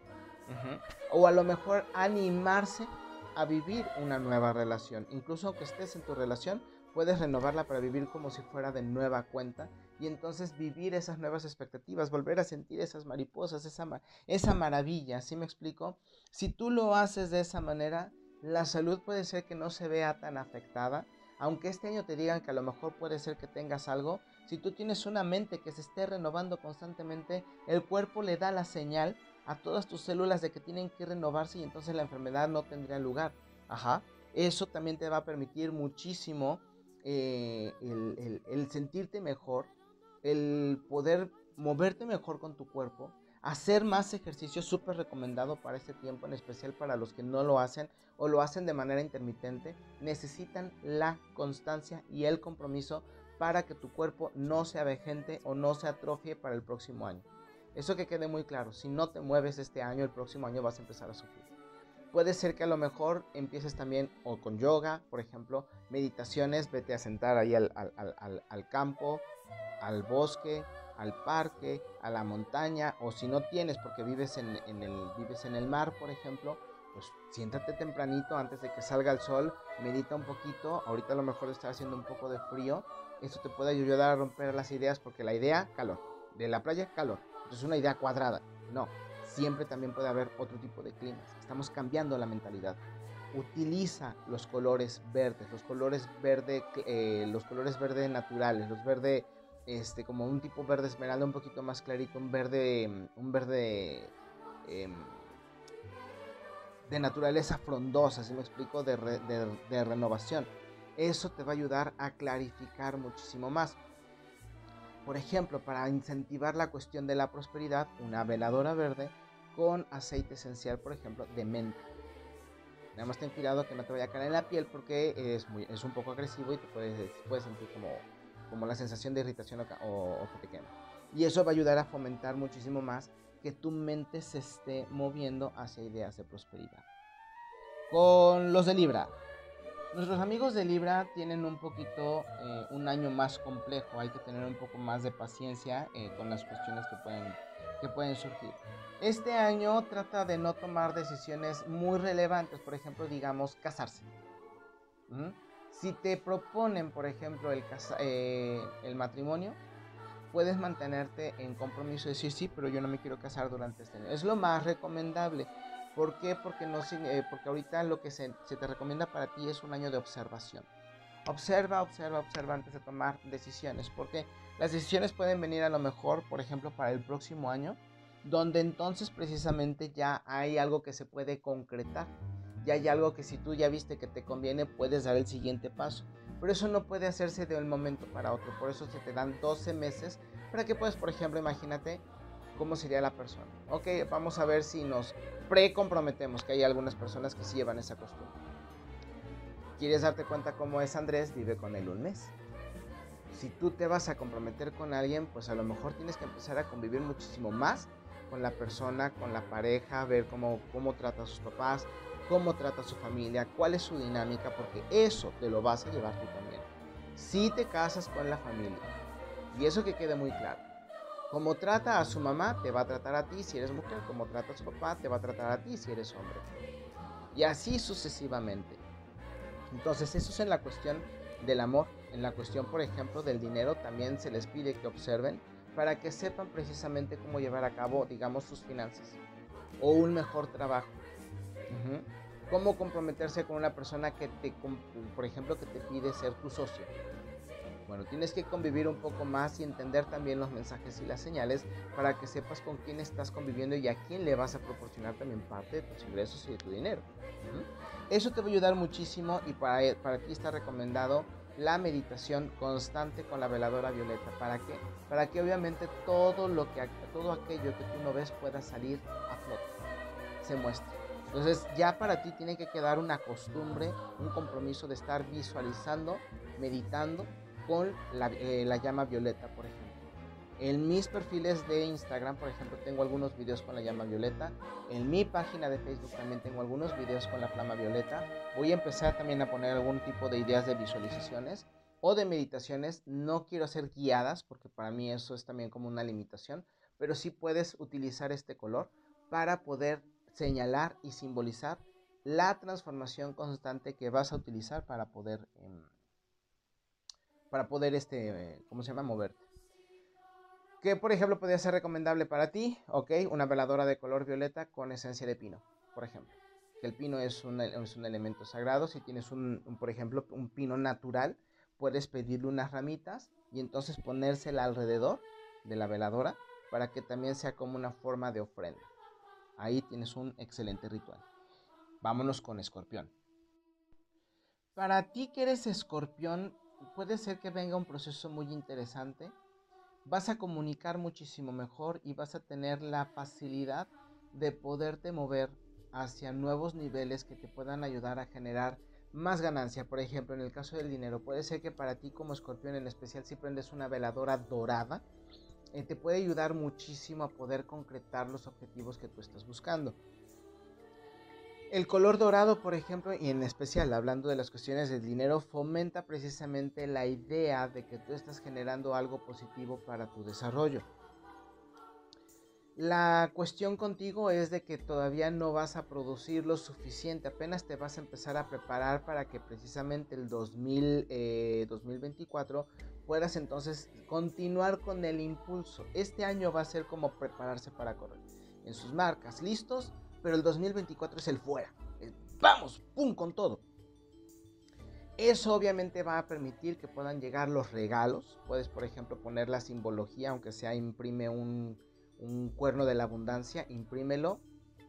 o a lo mejor animarse a vivir una nueva relación. Incluso aunque estés en tu relación, puedes renovarla para vivir como si fuera de nueva cuenta y entonces vivir esas nuevas expectativas, volver a sentir esas mariposas, esa, esa maravilla, ¿sí me explico? Si tú lo haces de esa manera, la salud puede ser que no se vea tan afectada, aunque este año te digan que a lo mejor puede ser que tengas algo, si tú tienes una mente que se esté renovando constantemente, el cuerpo le da la señal a todas tus células de que tienen que renovarse y entonces la enfermedad no tendría lugar. Ajá. Eso también te va a permitir muchísimo eh, el, sentirte mejor, el poder moverte mejor con tu cuerpo, hacer más ejercicio súper recomendado para este tiempo, en especial para los que no lo hacen o lo hacen de manera intermitente, necesitan la constancia y el compromiso para que tu cuerpo no sea vejente o no se atrofie para el próximo año. Eso que quede muy claro, si no te mueves este año, el próximo año vas a empezar a sufrir. Puede ser que a lo mejor empieces también o con yoga, por ejemplo, meditaciones, vete a sentar ahí al, campo, al bosque, al parque, a la montaña, o si no tienes porque vives en, el, vives en el mar, por ejemplo, pues siéntate tempranito antes de que salga el sol, medita un poquito, ahorita a lo mejor está haciendo un poco de frío, esto te puede ayudar a romper las ideas porque la idea, calor, de la playa, calor, es una idea cuadrada. No, siempre también puede haber otro tipo de climas. Estamos cambiando la mentalidad. Utiliza los colores verdes, los colores verde, eh, los colores verde naturales, los verde, este, como un tipo verde esmeralda un poquito más clarito, un verde, un verde em, de naturaleza frondosa, si me explico, de, de renovación. Eso te va a ayudar a clarificar muchísimo más. Por ejemplo, para incentivar la cuestión de la prosperidad, una veladora verde con aceite esencial, por ejemplo, de menta. Nada más ten cuidado que no te vaya a caer en la piel porque es, un poco agresivo y te puedes, puedes sentir como, como la sensación de irritación o, que te quema. Y eso va a ayudar a fomentar muchísimo más que tu mente se esté moviendo hacia ideas de prosperidad. Con los de Libra, Nuestros amigos de Libra tienen un poquito eh, un año más complejo, hay que tener un poco más de paciencia eh, con las cuestiones que pueden, que pueden surgir. Este año trata de no tomar decisiones muy relevantes, por ejemplo, digamos, casarse. Si te proponen, por ejemplo, el, eh, el matrimonio, puedes mantenerte en compromiso y decir sí, pero yo no me quiero casar durante este año. Es lo más recomendable. ¿Por qué? Porque, no, eh, porque ahorita lo que se, te recomienda para ti es un año de observación. Observa, observa, observa antes de tomar decisiones, porque las decisiones pueden venir a lo mejor, por ejemplo, para el próximo año, donde entonces precisamente ya hay algo que se puede concretar, ya hay algo que si tú ya viste que te conviene, puedes dar el siguiente paso. Pero eso no puede hacerse de un momento para otro, por eso se te dan 12 meses para que puedas, por ejemplo, imagínate cómo sería la persona. Ok, vamos a ver si nos pre-comprometemos, que hay algunas personas que sí llevan esa costumbre. ¿Quieres darte cuenta cómo es Andrés? Vive con él un mes. Si tú te vas a comprometer con alguien, pues a lo mejor tienes que empezar a convivir muchísimo más con la persona, con la pareja, ver cómo, cómo trata a sus papás, cómo trata a su familia, cuál es su dinámica, porque eso te lo vas a llevar tú también. Si te casas con la familia, y eso que quede muy claro, como trata a su mamá, te va a tratar a ti si eres mujer. Como trata a su papá, te va a tratar a ti si eres hombre. Y así sucesivamente. Entonces, eso es en la cuestión del amor. En la cuestión, por ejemplo, del dinero, también se les pide que observen para que sepan precisamente cómo llevar a cabo, digamos, sus finanzas. O un mejor trabajo. Cómo comprometerse con una persona que te, por ejemplo, que te pide ser tu socio bueno, tienes que convivir un poco más y entender también los mensajes y las señales para que sepas con quién estás conviviendo y a quién le vas a proporcionar también parte de tus ingresos y de tu dinero. Eso te va a ayudar muchísimo y para, para ti está recomendado la meditación constante con la veladora violeta. ¿Para qué? Para que obviamente todo, lo que, todo aquello que tú no ves pueda salir a flote, se muestre. Entonces ya para ti tiene que quedar una costumbre, un compromiso de estar visualizando, meditando con eh, la, llama violeta, por ejemplo. En mis perfiles de Instagram, por ejemplo, tengo algunos videos con la llama violeta. En mi página de Facebook también tengo algunos videos con la flama violeta. Voy a empezar también a poner algún tipo de ideas de visualizaciones o de meditaciones. No quiero hacer guiadas porque para mí eso es también como una limitación, pero sí puedes utilizar este color para poder señalar y simbolizar la transformación constante que vas a utilizar para poder, em, para poder, este, ¿cómo se llama? Moverte. Que, por ejemplo, podría ser recomendable para ti, ok, una veladora de color violeta con esencia de pino, por ejemplo. Que el pino es un, es un elemento sagrado. Si tienes un, por ejemplo, un pino natural, puedes pedirle unas ramitas y entonces ponérsela alrededor de la veladora para que también sea como una forma de ofrenda. Ahí tienes un excelente ritual. Vámonos con escorpión. Para ti que eres escorpión, puede ser que venga un proceso muy interesante. Vas a comunicar muchísimo mejor y vas a tener la facilidad de poderte mover hacia nuevos niveles que te puedan ayudar a generar más ganancia. Por ejemplo, en el caso del dinero, puede ser que para ti como escorpión en especial si prendes una veladora dorada, eh, te puede ayudar muchísimo a poder concretar los objetivos que tú estás buscando. El color dorado, por ejemplo, y en especial hablando de las cuestiones del dinero, fomenta precisamente la idea de que tú estás generando algo positivo para tu desarrollo. La cuestión contigo es de que todavía no vas a producir lo suficiente, apenas te vas a empezar a preparar para que precisamente el 2000, 2024 eh, puedas entonces continuar con el impulso. Este año va a ser como prepararse para correr. En sus marcas, listos, pero el 2024 es el fuera. vamos, ¡pum! con todo. Eso obviamente va a permitir que puedan llegar los regalos. Puedes, por ejemplo, poner la simbología, aunque sea imprime un, cuerno de la abundancia, imprímelo,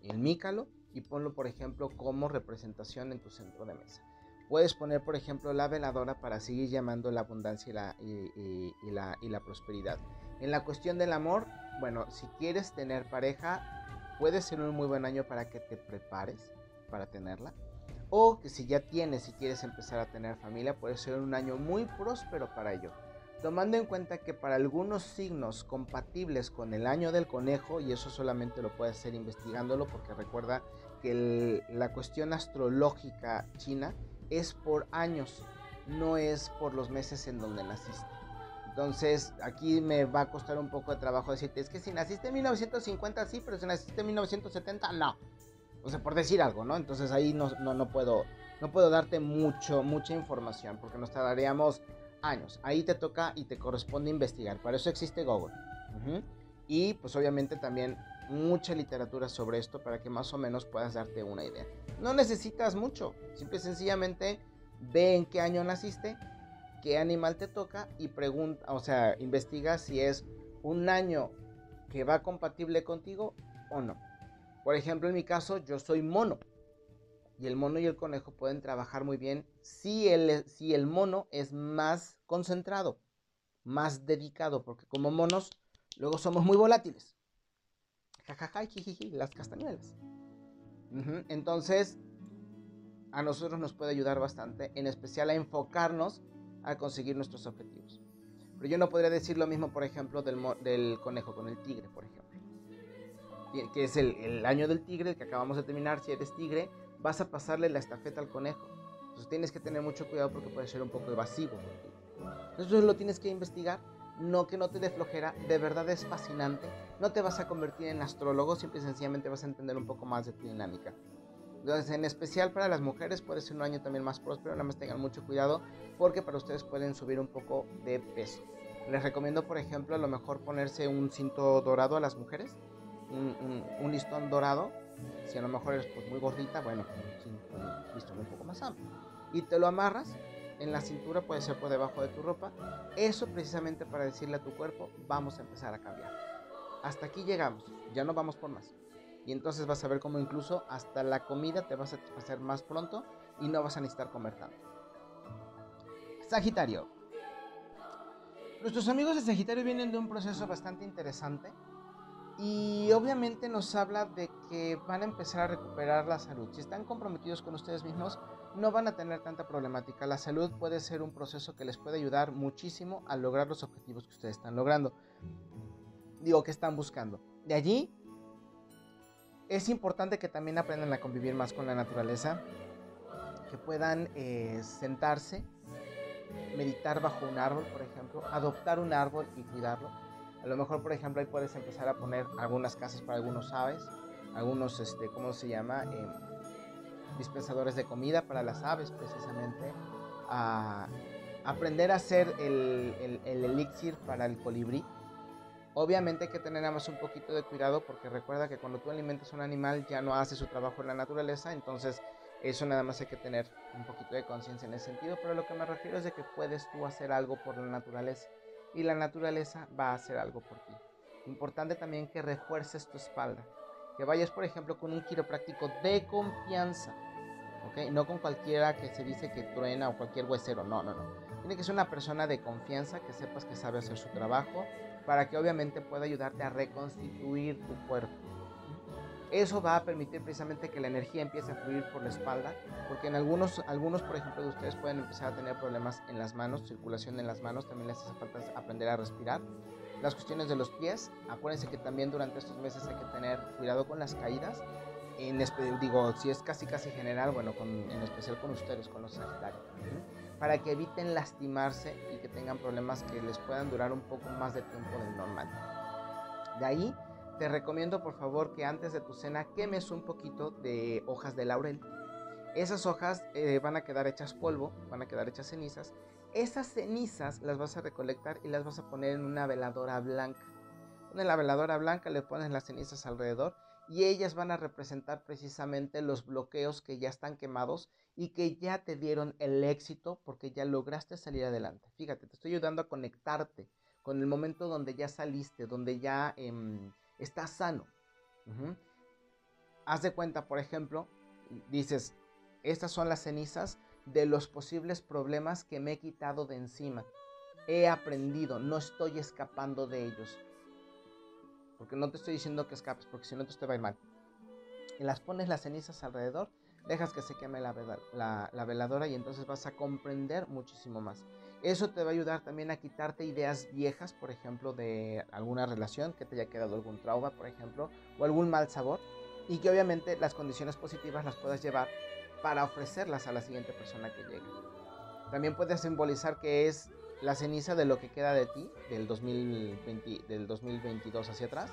enmícalo y ponlo, por ejemplo, como representación en tu centro de mesa. Puedes poner, por ejemplo, la veladora para seguir llamando la abundancia y la prosperidad. En la cuestión del amor, bueno, si quieres tener pareja, puede ser un muy buen año para que te prepares para tenerla. O que si ya tienes y quieres empezar a tener familia, puede ser un año muy próspero para ello. Tomando en cuenta que para algunos signos compatibles con el año del conejo, y eso solamente lo puedes hacer investigándolo, porque recuerda que la cuestión astrológica china es por años, no es por los meses en donde naciste. Entonces, aquí me va a costar un poco de trabajo decirte, es que si naciste en 1950 sí, pero si naciste en 1970 no. O sea, por decir algo, ¿no? Entonces ahí no, no, puedo no puedo darte mucho mucha información porque nos tardaríamos años. Ahí te toca y te corresponde investigar. Para eso existe Google. Y pues obviamente también mucha literatura sobre esto para que más o menos puedas darte una idea. No necesitas mucho, simple y sencillamente ve en qué año naciste, qué animal te toca y pregunta, o sea, investiga si es un año que va compatible contigo o no. Por ejemplo, en mi caso, yo soy mono. Y el mono y el conejo pueden trabajar muy bien si el, si el mono es más concentrado, más dedicado, porque como monos luego somos muy volátiles jajaja, jijiji, las castañuelas. Entonces, a nosotros nos puede ayudar bastante, en especial a enfocarnos a conseguir nuestros objetivos. Pero yo no podría decir lo mismo, por ejemplo, del, del conejo con el tigre, por ejemplo. Que es el, el, año del tigre, que acabamos de terminar. Si eres tigre, vas a pasarle la estafeta al conejo. Entonces tienes que tener mucho cuidado porque puede ser un poco evasivo. Entonces lo tienes que investigar no que no te dé flojera, de verdad es fascinante. No te vas a convertir en astrólogo, simple y sencillamente vas a entender un poco más de tu dinámica. Entonces, en especial para las mujeres puede ser un año también más próspero, nada más tengan mucho cuidado porque para ustedes pueden subir un poco de peso. Les recomiendo, por ejemplo, a lo mejor ponerse un cinto dorado a las mujeres, un, listón dorado. Si a lo mejor eres pues, muy gordita, bueno, un listón un poco más amplio. Y te lo amarras en la cintura, puede ser por debajo de tu ropa. Eso precisamente para decirle a tu cuerpo, vamos a empezar a cambiar. Hasta aquí llegamos, ya no vamos por más. Y entonces vas a ver cómo incluso hasta la comida te va a satisfacer más pronto y no vas a necesitar comer tanto. Sagitario. Nuestros amigos de Sagitario vienen de un proceso bastante interesante y obviamente nos habla de que van a empezar a recuperar la salud. Si están comprometidos con ustedes mismos, no van a tener tanta problemática. La salud puede ser un proceso que les puede ayudar muchísimo a lograr los objetivos que ustedes están logrando. Digo, que están buscando. De allí, es importante que también aprendan a convivir más con la naturaleza, que puedan eh, sentarse, meditar bajo un árbol, por ejemplo, adoptar un árbol y cuidarlo. A lo mejor, por ejemplo, ahí puedes empezar a poner algunas casas para algunos aves, algunos, este, ¿cómo se llama? Em, dispensadores de comida para las aves precisamente, a aprender a hacer el, el, elixir para el colibrí. Obviamente hay que tener más un poquito de cuidado porque recuerda que cuando tú alimentas a un animal ya no hace su trabajo en la naturaleza, entonces eso nada más hay que tener un poquito de conciencia en ese sentido, pero lo que me refiero es de que puedes tú hacer algo por la naturaleza y la naturaleza va a hacer algo por ti. Importante también que refuerces tu espalda, que vayas por ejemplo con un quiropráctico de confianza, ¿ok? No con cualquiera que se dice que truena o cualquier huesero, no, no, no. Tiene que ser una persona de confianza, que sepas que sabe hacer su trabajo, para que obviamente pueda ayudarte a reconstituir tu cuerpo. Eso va a permitir precisamente que la energía empiece a fluir por la espalda, porque en algunos, algunos, por ejemplo, de ustedes pueden empezar a tener problemas en las manos, circulación en las manos, también les hace falta aprender a respirar. Las cuestiones de los pies, acuérdense que también durante estos meses hay que tener cuidado con las caídas. En, digo, si es casi casi general, bueno, en especial con ustedes, con los sagitarios, para que eviten lastimarse y que tengan problemas que les puedan durar un poco más de tiempo del normal. De ahí te recomiendo por favor que antes de tu cena quemes un poquito de hojas de laurel. Esas hojas eh, van a quedar hechas polvo, van a quedar hechas cenizas. Esas cenizas las vas a recolectar y las vas a poner en una veladora blanca. En la veladora blanca le pones las cenizas alrededor y ellas van a representar precisamente los bloqueos que ya están quemados y que ya te dieron el éxito porque ya lograste salir adelante. Fíjate, te estoy ayudando a conectarte con el momento donde ya saliste, donde ya em, estás sano. Haz de cuenta, por ejemplo, dices, estas son las cenizas de los posibles problemas que me he quitado de encima. He aprendido, no estoy escapando de ellos. Porque no te estoy diciendo que escapes, porque si no te va a ir mal. Y las pones las cenizas alrededor, dejas que se queme la, la veladora y entonces vas a comprender muchísimo más. Eso te va a ayudar también a quitarte ideas viejas, por ejemplo, de alguna relación que te haya quedado algún trauma, por ejemplo, o algún mal sabor, y que obviamente las condiciones positivas las puedas llevar para ofrecerlas a la siguiente persona que llegue. También puedes simbolizar que es la ceniza de lo que queda de ti del, 2020, del 2022 hacia atrás,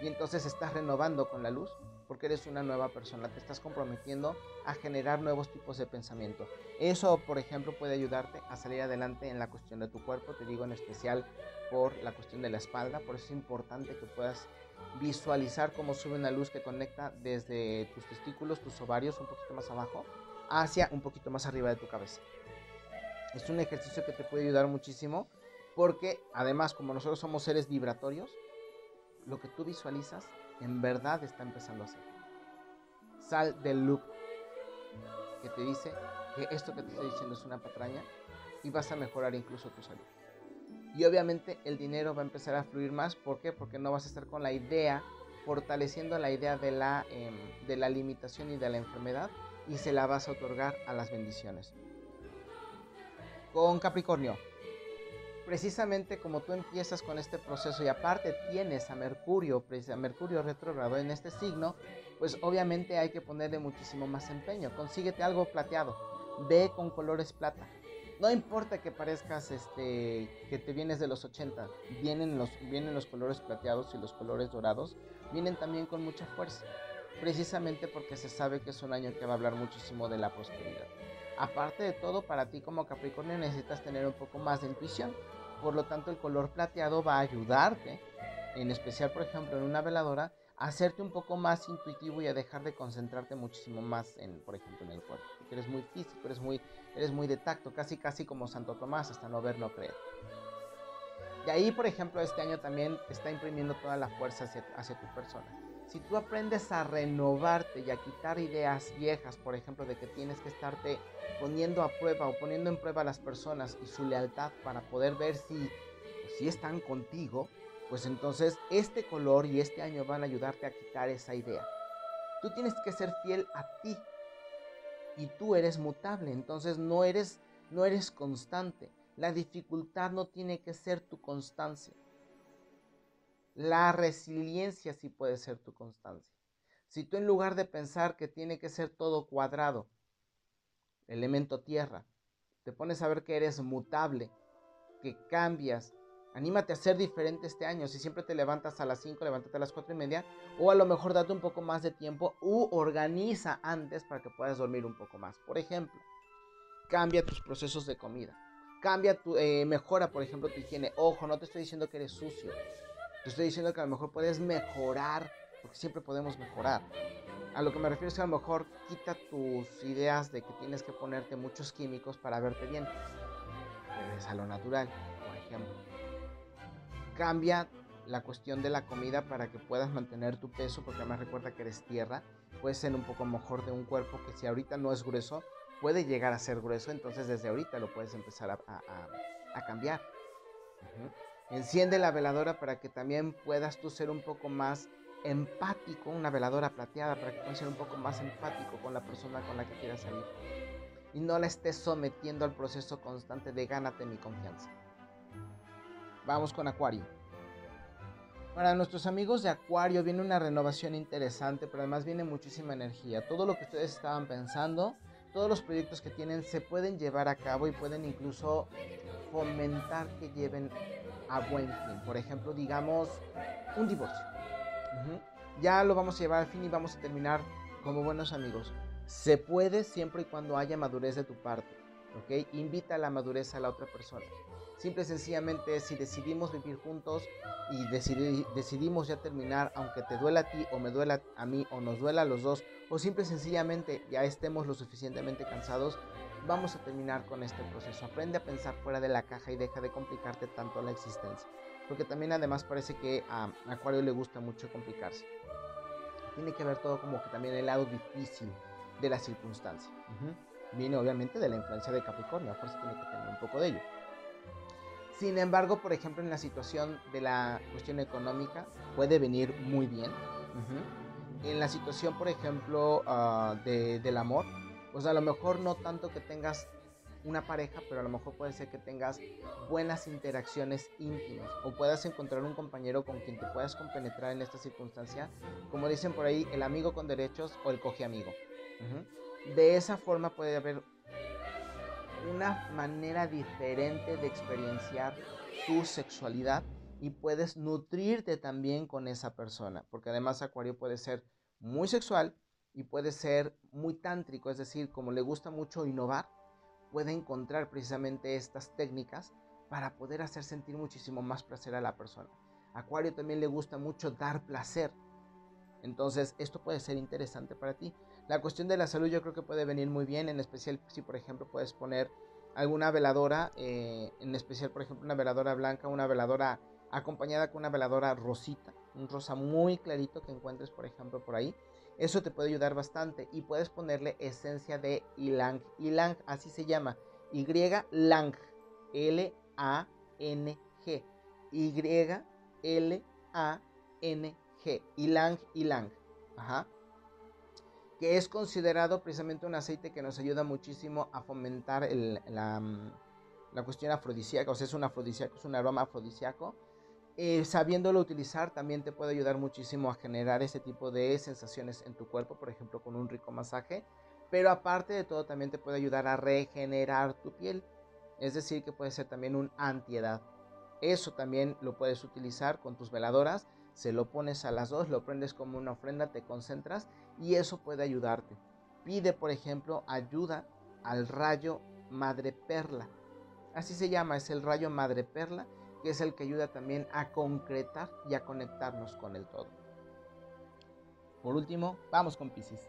y entonces estás renovando con la luz porque eres una nueva persona, te estás comprometiendo a generar nuevos tipos de pensamiento. Eso, por ejemplo, puede ayudarte a salir adelante en la cuestión de tu cuerpo, te digo en especial por la cuestión de la espalda, por eso es importante que puedas visualizar cómo sube una luz que conecta desde tus testículos, tus ovarios, un poquito más abajo, hacia un poquito más arriba de tu cabeza. Es un ejercicio que te puede ayudar muchísimo porque además como nosotros somos seres vibratorios, lo que tú visualizas en verdad está empezando a hacer. Sal del loop que te dice que esto que te estoy diciendo es una patraña y vas a mejorar incluso tu salud. Y obviamente el dinero va a empezar a fluir más. ¿Por qué? Porque no vas a estar con la idea, fortaleciendo la idea de la, em, de la limitación y de la enfermedad y se la vas a otorgar a las bendiciones. Con Capricornio, precisamente como tú empiezas con este proceso y aparte tienes a Mercurio, a Mercurio retrógrado en este signo, pues obviamente hay que ponerle muchísimo más empeño. Consíguete algo plateado, ve con colores plata. No importa que parezcas este que te vienes de los 80, vienen los vienen los colores plateados y los colores dorados, vienen también con mucha fuerza, precisamente porque se sabe que es un año que va a hablar muchísimo de la prosperidad. Aparte de todo, para ti como Capricornio necesitas tener un poco más de intuición. Por lo tanto, el color plateado va a ayudarte, en especial, por ejemplo, en una veladora, a hacerte un poco más intuitivo y a dejar de concentrarte muchísimo más en, por ejemplo, en el cuerpo. Porque eres muy físico, eres muy, eres muy de tacto, casi casi como Santo Tomás, hasta no ver, no creer. De ahí, por ejemplo, este año también está imprimiendo toda la fuerza hacia tu persona si tú aprendes a renovarte y a quitar ideas viejas, por ejemplo, de que tienes que estarte poniendo a prueba o poniendo en prueba a las personas y su lealtad para poder ver si, pues, si están contigo, pues entonces este color y este año van a ayudarte a quitar esa idea. Tú tienes que ser fiel a ti y tú eres mutable, entonces no eres, no eres constante. La dificultad no tiene que ser tu constancia. La resiliencia sí puede ser tu constancia. Si tú en lugar de pensar que tiene que ser todo cuadrado, elemento tierra, te pones a ver que eres mutable, que cambias, Anímate a ser diferente este año. Si siempre te levantas a las 5, levántate a las 4 y media. O a lo mejor date un poco más de tiempo u organiza antes para que puedas dormir un poco más. Por ejemplo, cambia tus procesos de comida. Cambia tu, eh, mejora, por ejemplo, tu higiene. Ojo, no te estoy diciendo que eres sucio. Te estoy diciendo que a lo mejor puedes mejorar, porque siempre podemos mejorar. A lo que me refiero es que a lo mejor quita tus ideas de que tienes que ponerte muchos químicos para verte bien. Regresa a lo natural, por ejemplo cambia la cuestión de la comida para que puedas mantener tu peso, porque además recuerda que eres tierra, puedes ser un poco mejor de un cuerpo que si ahorita no es grueso, puede llegar a ser grueso, entonces desde ahorita lo puedes empezar a, cambiar. Enciende la veladora para que también puedas tú ser un poco más empático, una veladora plateada para que puedas ser un poco más empático con la persona con la que quieras salir. Y no la estés sometiendo al proceso constante de gánate mi confianza. Vamos con Acuario. Para nuestros amigos de Acuario viene una renovación interesante, pero además viene muchísima energía. Todo lo que ustedes estaban pensando, todos los proyectos que tienen se pueden llevar a cabo y pueden incluso fomentar que lleven a buen fin. Por ejemplo, digamos, un divorcio. Ya lo vamos a llevar al fin y vamos a terminar como buenos amigos. Se puede siempre y cuando haya madurez de tu parte. ¿ok? Invita a la madurez a la otra persona. Simple y sencillamente, si decidimos vivir juntos y decidimos ya terminar, aunque te duela a ti o me duela a mí o nos duela a los dos, o simple y sencillamente ya estemos lo suficientemente cansados, vamos a terminar con este proceso. Aprende a pensar fuera de la caja y deja de complicarte tanto la existencia. Porque también además parece que a Acuario le gusta mucho complicarse. Tiene que ver todo como que también el lado difícil de la circunstancia. Viene obviamente de la influencia de Capricornio, por eso tiene que tener un poco de ello. Sin embargo, por ejemplo, en la situación de la cuestión económica puede venir muy bien. En la situación, por ejemplo, ah, del amor, pues a lo mejor no tanto que tengas una pareja, pero a lo mejor puede ser que tengas buenas interacciones íntimas o puedas encontrar un compañero con quien te puedas compenetrar en esta circunstancia, como dicen por ahí, el amigo con derechos o el coge amigo. De esa forma puede haber una manera diferente de experienciar tu sexualidad y puedes nutrirte también con esa persona, porque además Acuario puede ser muy sexual y puede ser muy tántrico, es decir, como le gusta mucho innovar, puede encontrar precisamente estas técnicas para poder hacer sentir muchísimo más placer a la persona. Acuario también le gusta mucho dar placer. Entonces, esto puede ser interesante para ti. La cuestión de la salud yo creo que puede venir muy bien, en especial si por ejemplo puedes poner alguna veladora, eh, en especial por ejemplo una veladora blanca, una veladora acompañada con una veladora rosita, un rosa muy clarito que encuentres por ejemplo por ahí. Eso te puede ayudar bastante y puedes ponerle esencia de ylang. Ylang, así se llama. Y lang. L-A-N-G. Y-L-A-N-G. Ylang, ylang. Ajá que es considerado precisamente un aceite que nos ayuda muchísimo a fomentar la, mm, la, cuestión afrodisíaca, o sea, es un afrodisíaco, es un aroma afrodisíaco. Eh, sabiéndolo utilizar también te puede ayudar muchísimo a generar ese tipo de sensaciones en tu cuerpo, por ejemplo, con un rico masaje. Pero aparte de todo, también te puede ayudar a regenerar tu piel. Es decir, que puede ser también un antiedad. Eso también lo puedes utilizar con tus veladoras se lo pones a las dos, lo prendes como una ofrenda, te concentras y eso puede ayudarte. Pide, por ejemplo, ayuda al rayo madre perla. Así se llama, es el rayo madre perla, que es el que ayuda también a concretar y a conectarnos con el todo. Por último, vamos con Pisces.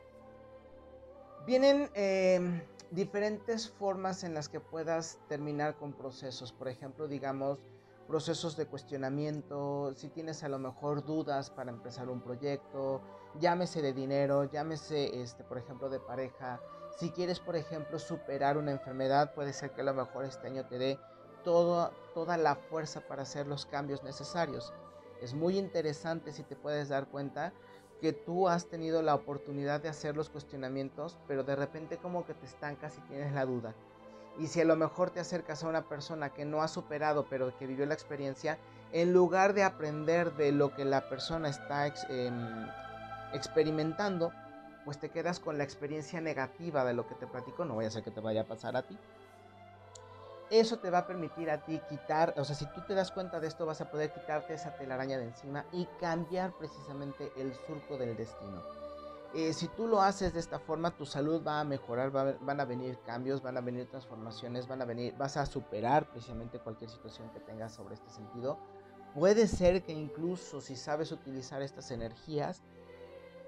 Vienen em, diferentes formas en las que puedas terminar con procesos. Por ejemplo, digamos, procesos de cuestionamiento, si tienes a lo mejor dudas para empezar un proyecto, llámese de dinero, llámese, este, por ejemplo, de pareja. Si quieres, por ejemplo, superar una enfermedad, puede ser que a lo mejor este año te dé toda la fuerza para hacer los cambios necesarios. Es muy interesante si te puedes dar cuenta que tú has tenido la oportunidad de hacer los cuestionamientos, pero de repente como que te estancas y tienes la duda. Y si a lo mejor te acercas a una persona que no ha superado, pero que vivió la experiencia, en lugar de aprender de lo que la persona está em, experimentando, pues te quedas con la experiencia negativa de lo que te platico. No vaya a ser que te vaya a pasar a ti. Eso te va a permitir a ti quitar, o sea, si tú te das cuenta de esto, vas a poder quitarte esa telaraña de encima y cambiar precisamente el surco del destino. Eh, si tú lo haces de esta forma, tu salud va a mejorar, van a venir cambios, van a venir transformaciones, van a venir, vas a superar precisamente cualquier situación que tengas sobre este sentido. Puede ser que incluso si sabes utilizar estas energías,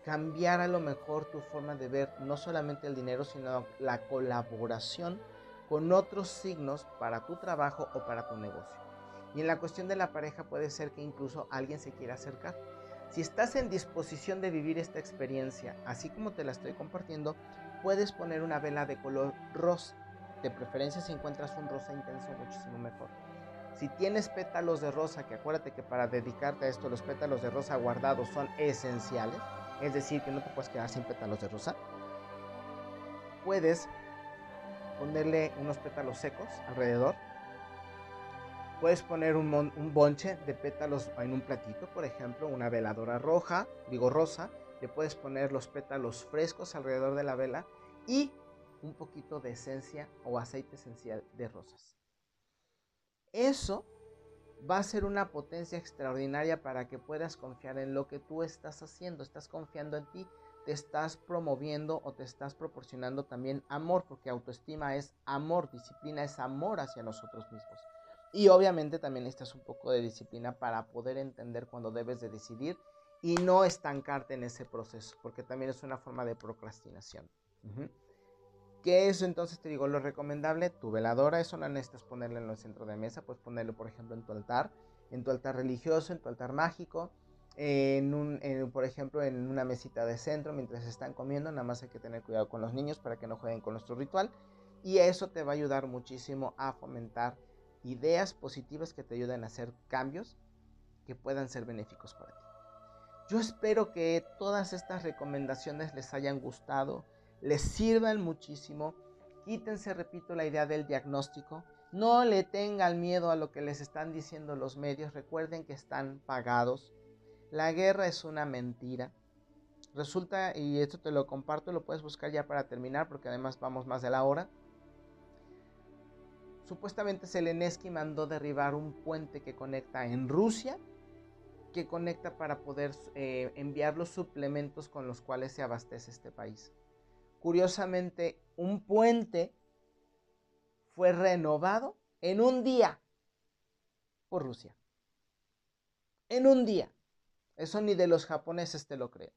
cambiar a lo mejor tu forma de ver no solamente el dinero, sino la colaboración con otros signos para tu trabajo o para tu negocio. Y en la cuestión de la pareja puede ser que incluso alguien se quiera acercar. Si estás en disposición de vivir esta experiencia, así como te la estoy compartiendo, puedes poner una vela de color rosa. De preferencia si encuentras un rosa intenso, muchísimo mejor. Si tienes pétalos de rosa, que acuérdate que para dedicarte a esto los pétalos de rosa guardados son esenciales, es decir, que no te puedes quedar sin pétalos de rosa, puedes ponerle unos pétalos secos alrededor Puedes poner un, bonche de pétalos en un platito, por ejemplo, una veladora roja, digo rosa. Le puedes poner los pétalos frescos alrededor de la vela y un poquito de esencia o aceite esencial de rosas. Eso va a ser una potencia extraordinaria para que puedas confiar en lo que tú estás haciendo. Estás confiando en ti, te estás promoviendo o te estás proporcionando también amor, porque autoestima es amor, disciplina es amor hacia nosotros mismos. Y obviamente también necesitas un poco de disciplina para poder entender cuando debes de decidir y no estancarte en ese proceso, porque también es una forma de procrastinación. ¿Qué es entonces? Te digo, lo recomendable, tu veladora, eso no necesitas ponerla en el centro de mesa, puedes ponerlo, por ejemplo, en tu altar, en tu altar religioso, en tu altar mágico, en un, por ejemplo, en una mesita de centro mientras están comiendo, nada más hay que tener cuidado con los niños para que no jueguen con nuestro ritual, y eso te va a ayudar muchísimo a fomentar ideas positivas que te ayuden a hacer cambios que puedan ser benéficos para ti. Yo espero que todas estas recomendaciones les hayan gustado, les sirvan muchísimo. Quítense, repito, la idea del diagnóstico. No le tengan miedo a lo que les están diciendo los medios. Recuerden que están pagados. La guerra es una mentira. Resulta, y esto te lo comparto, lo puedes buscar ya para terminar, porque además vamos más de la hora. Supuestamente Zelensky mandó derribar un puente que conecta en Rusia, que conecta para poder eh, enviar los suplementos con los cuales se abastece este país. Curiosamente, un puente fue renovado en un día por Rusia. En un día. Eso ni de los japoneses te lo creo.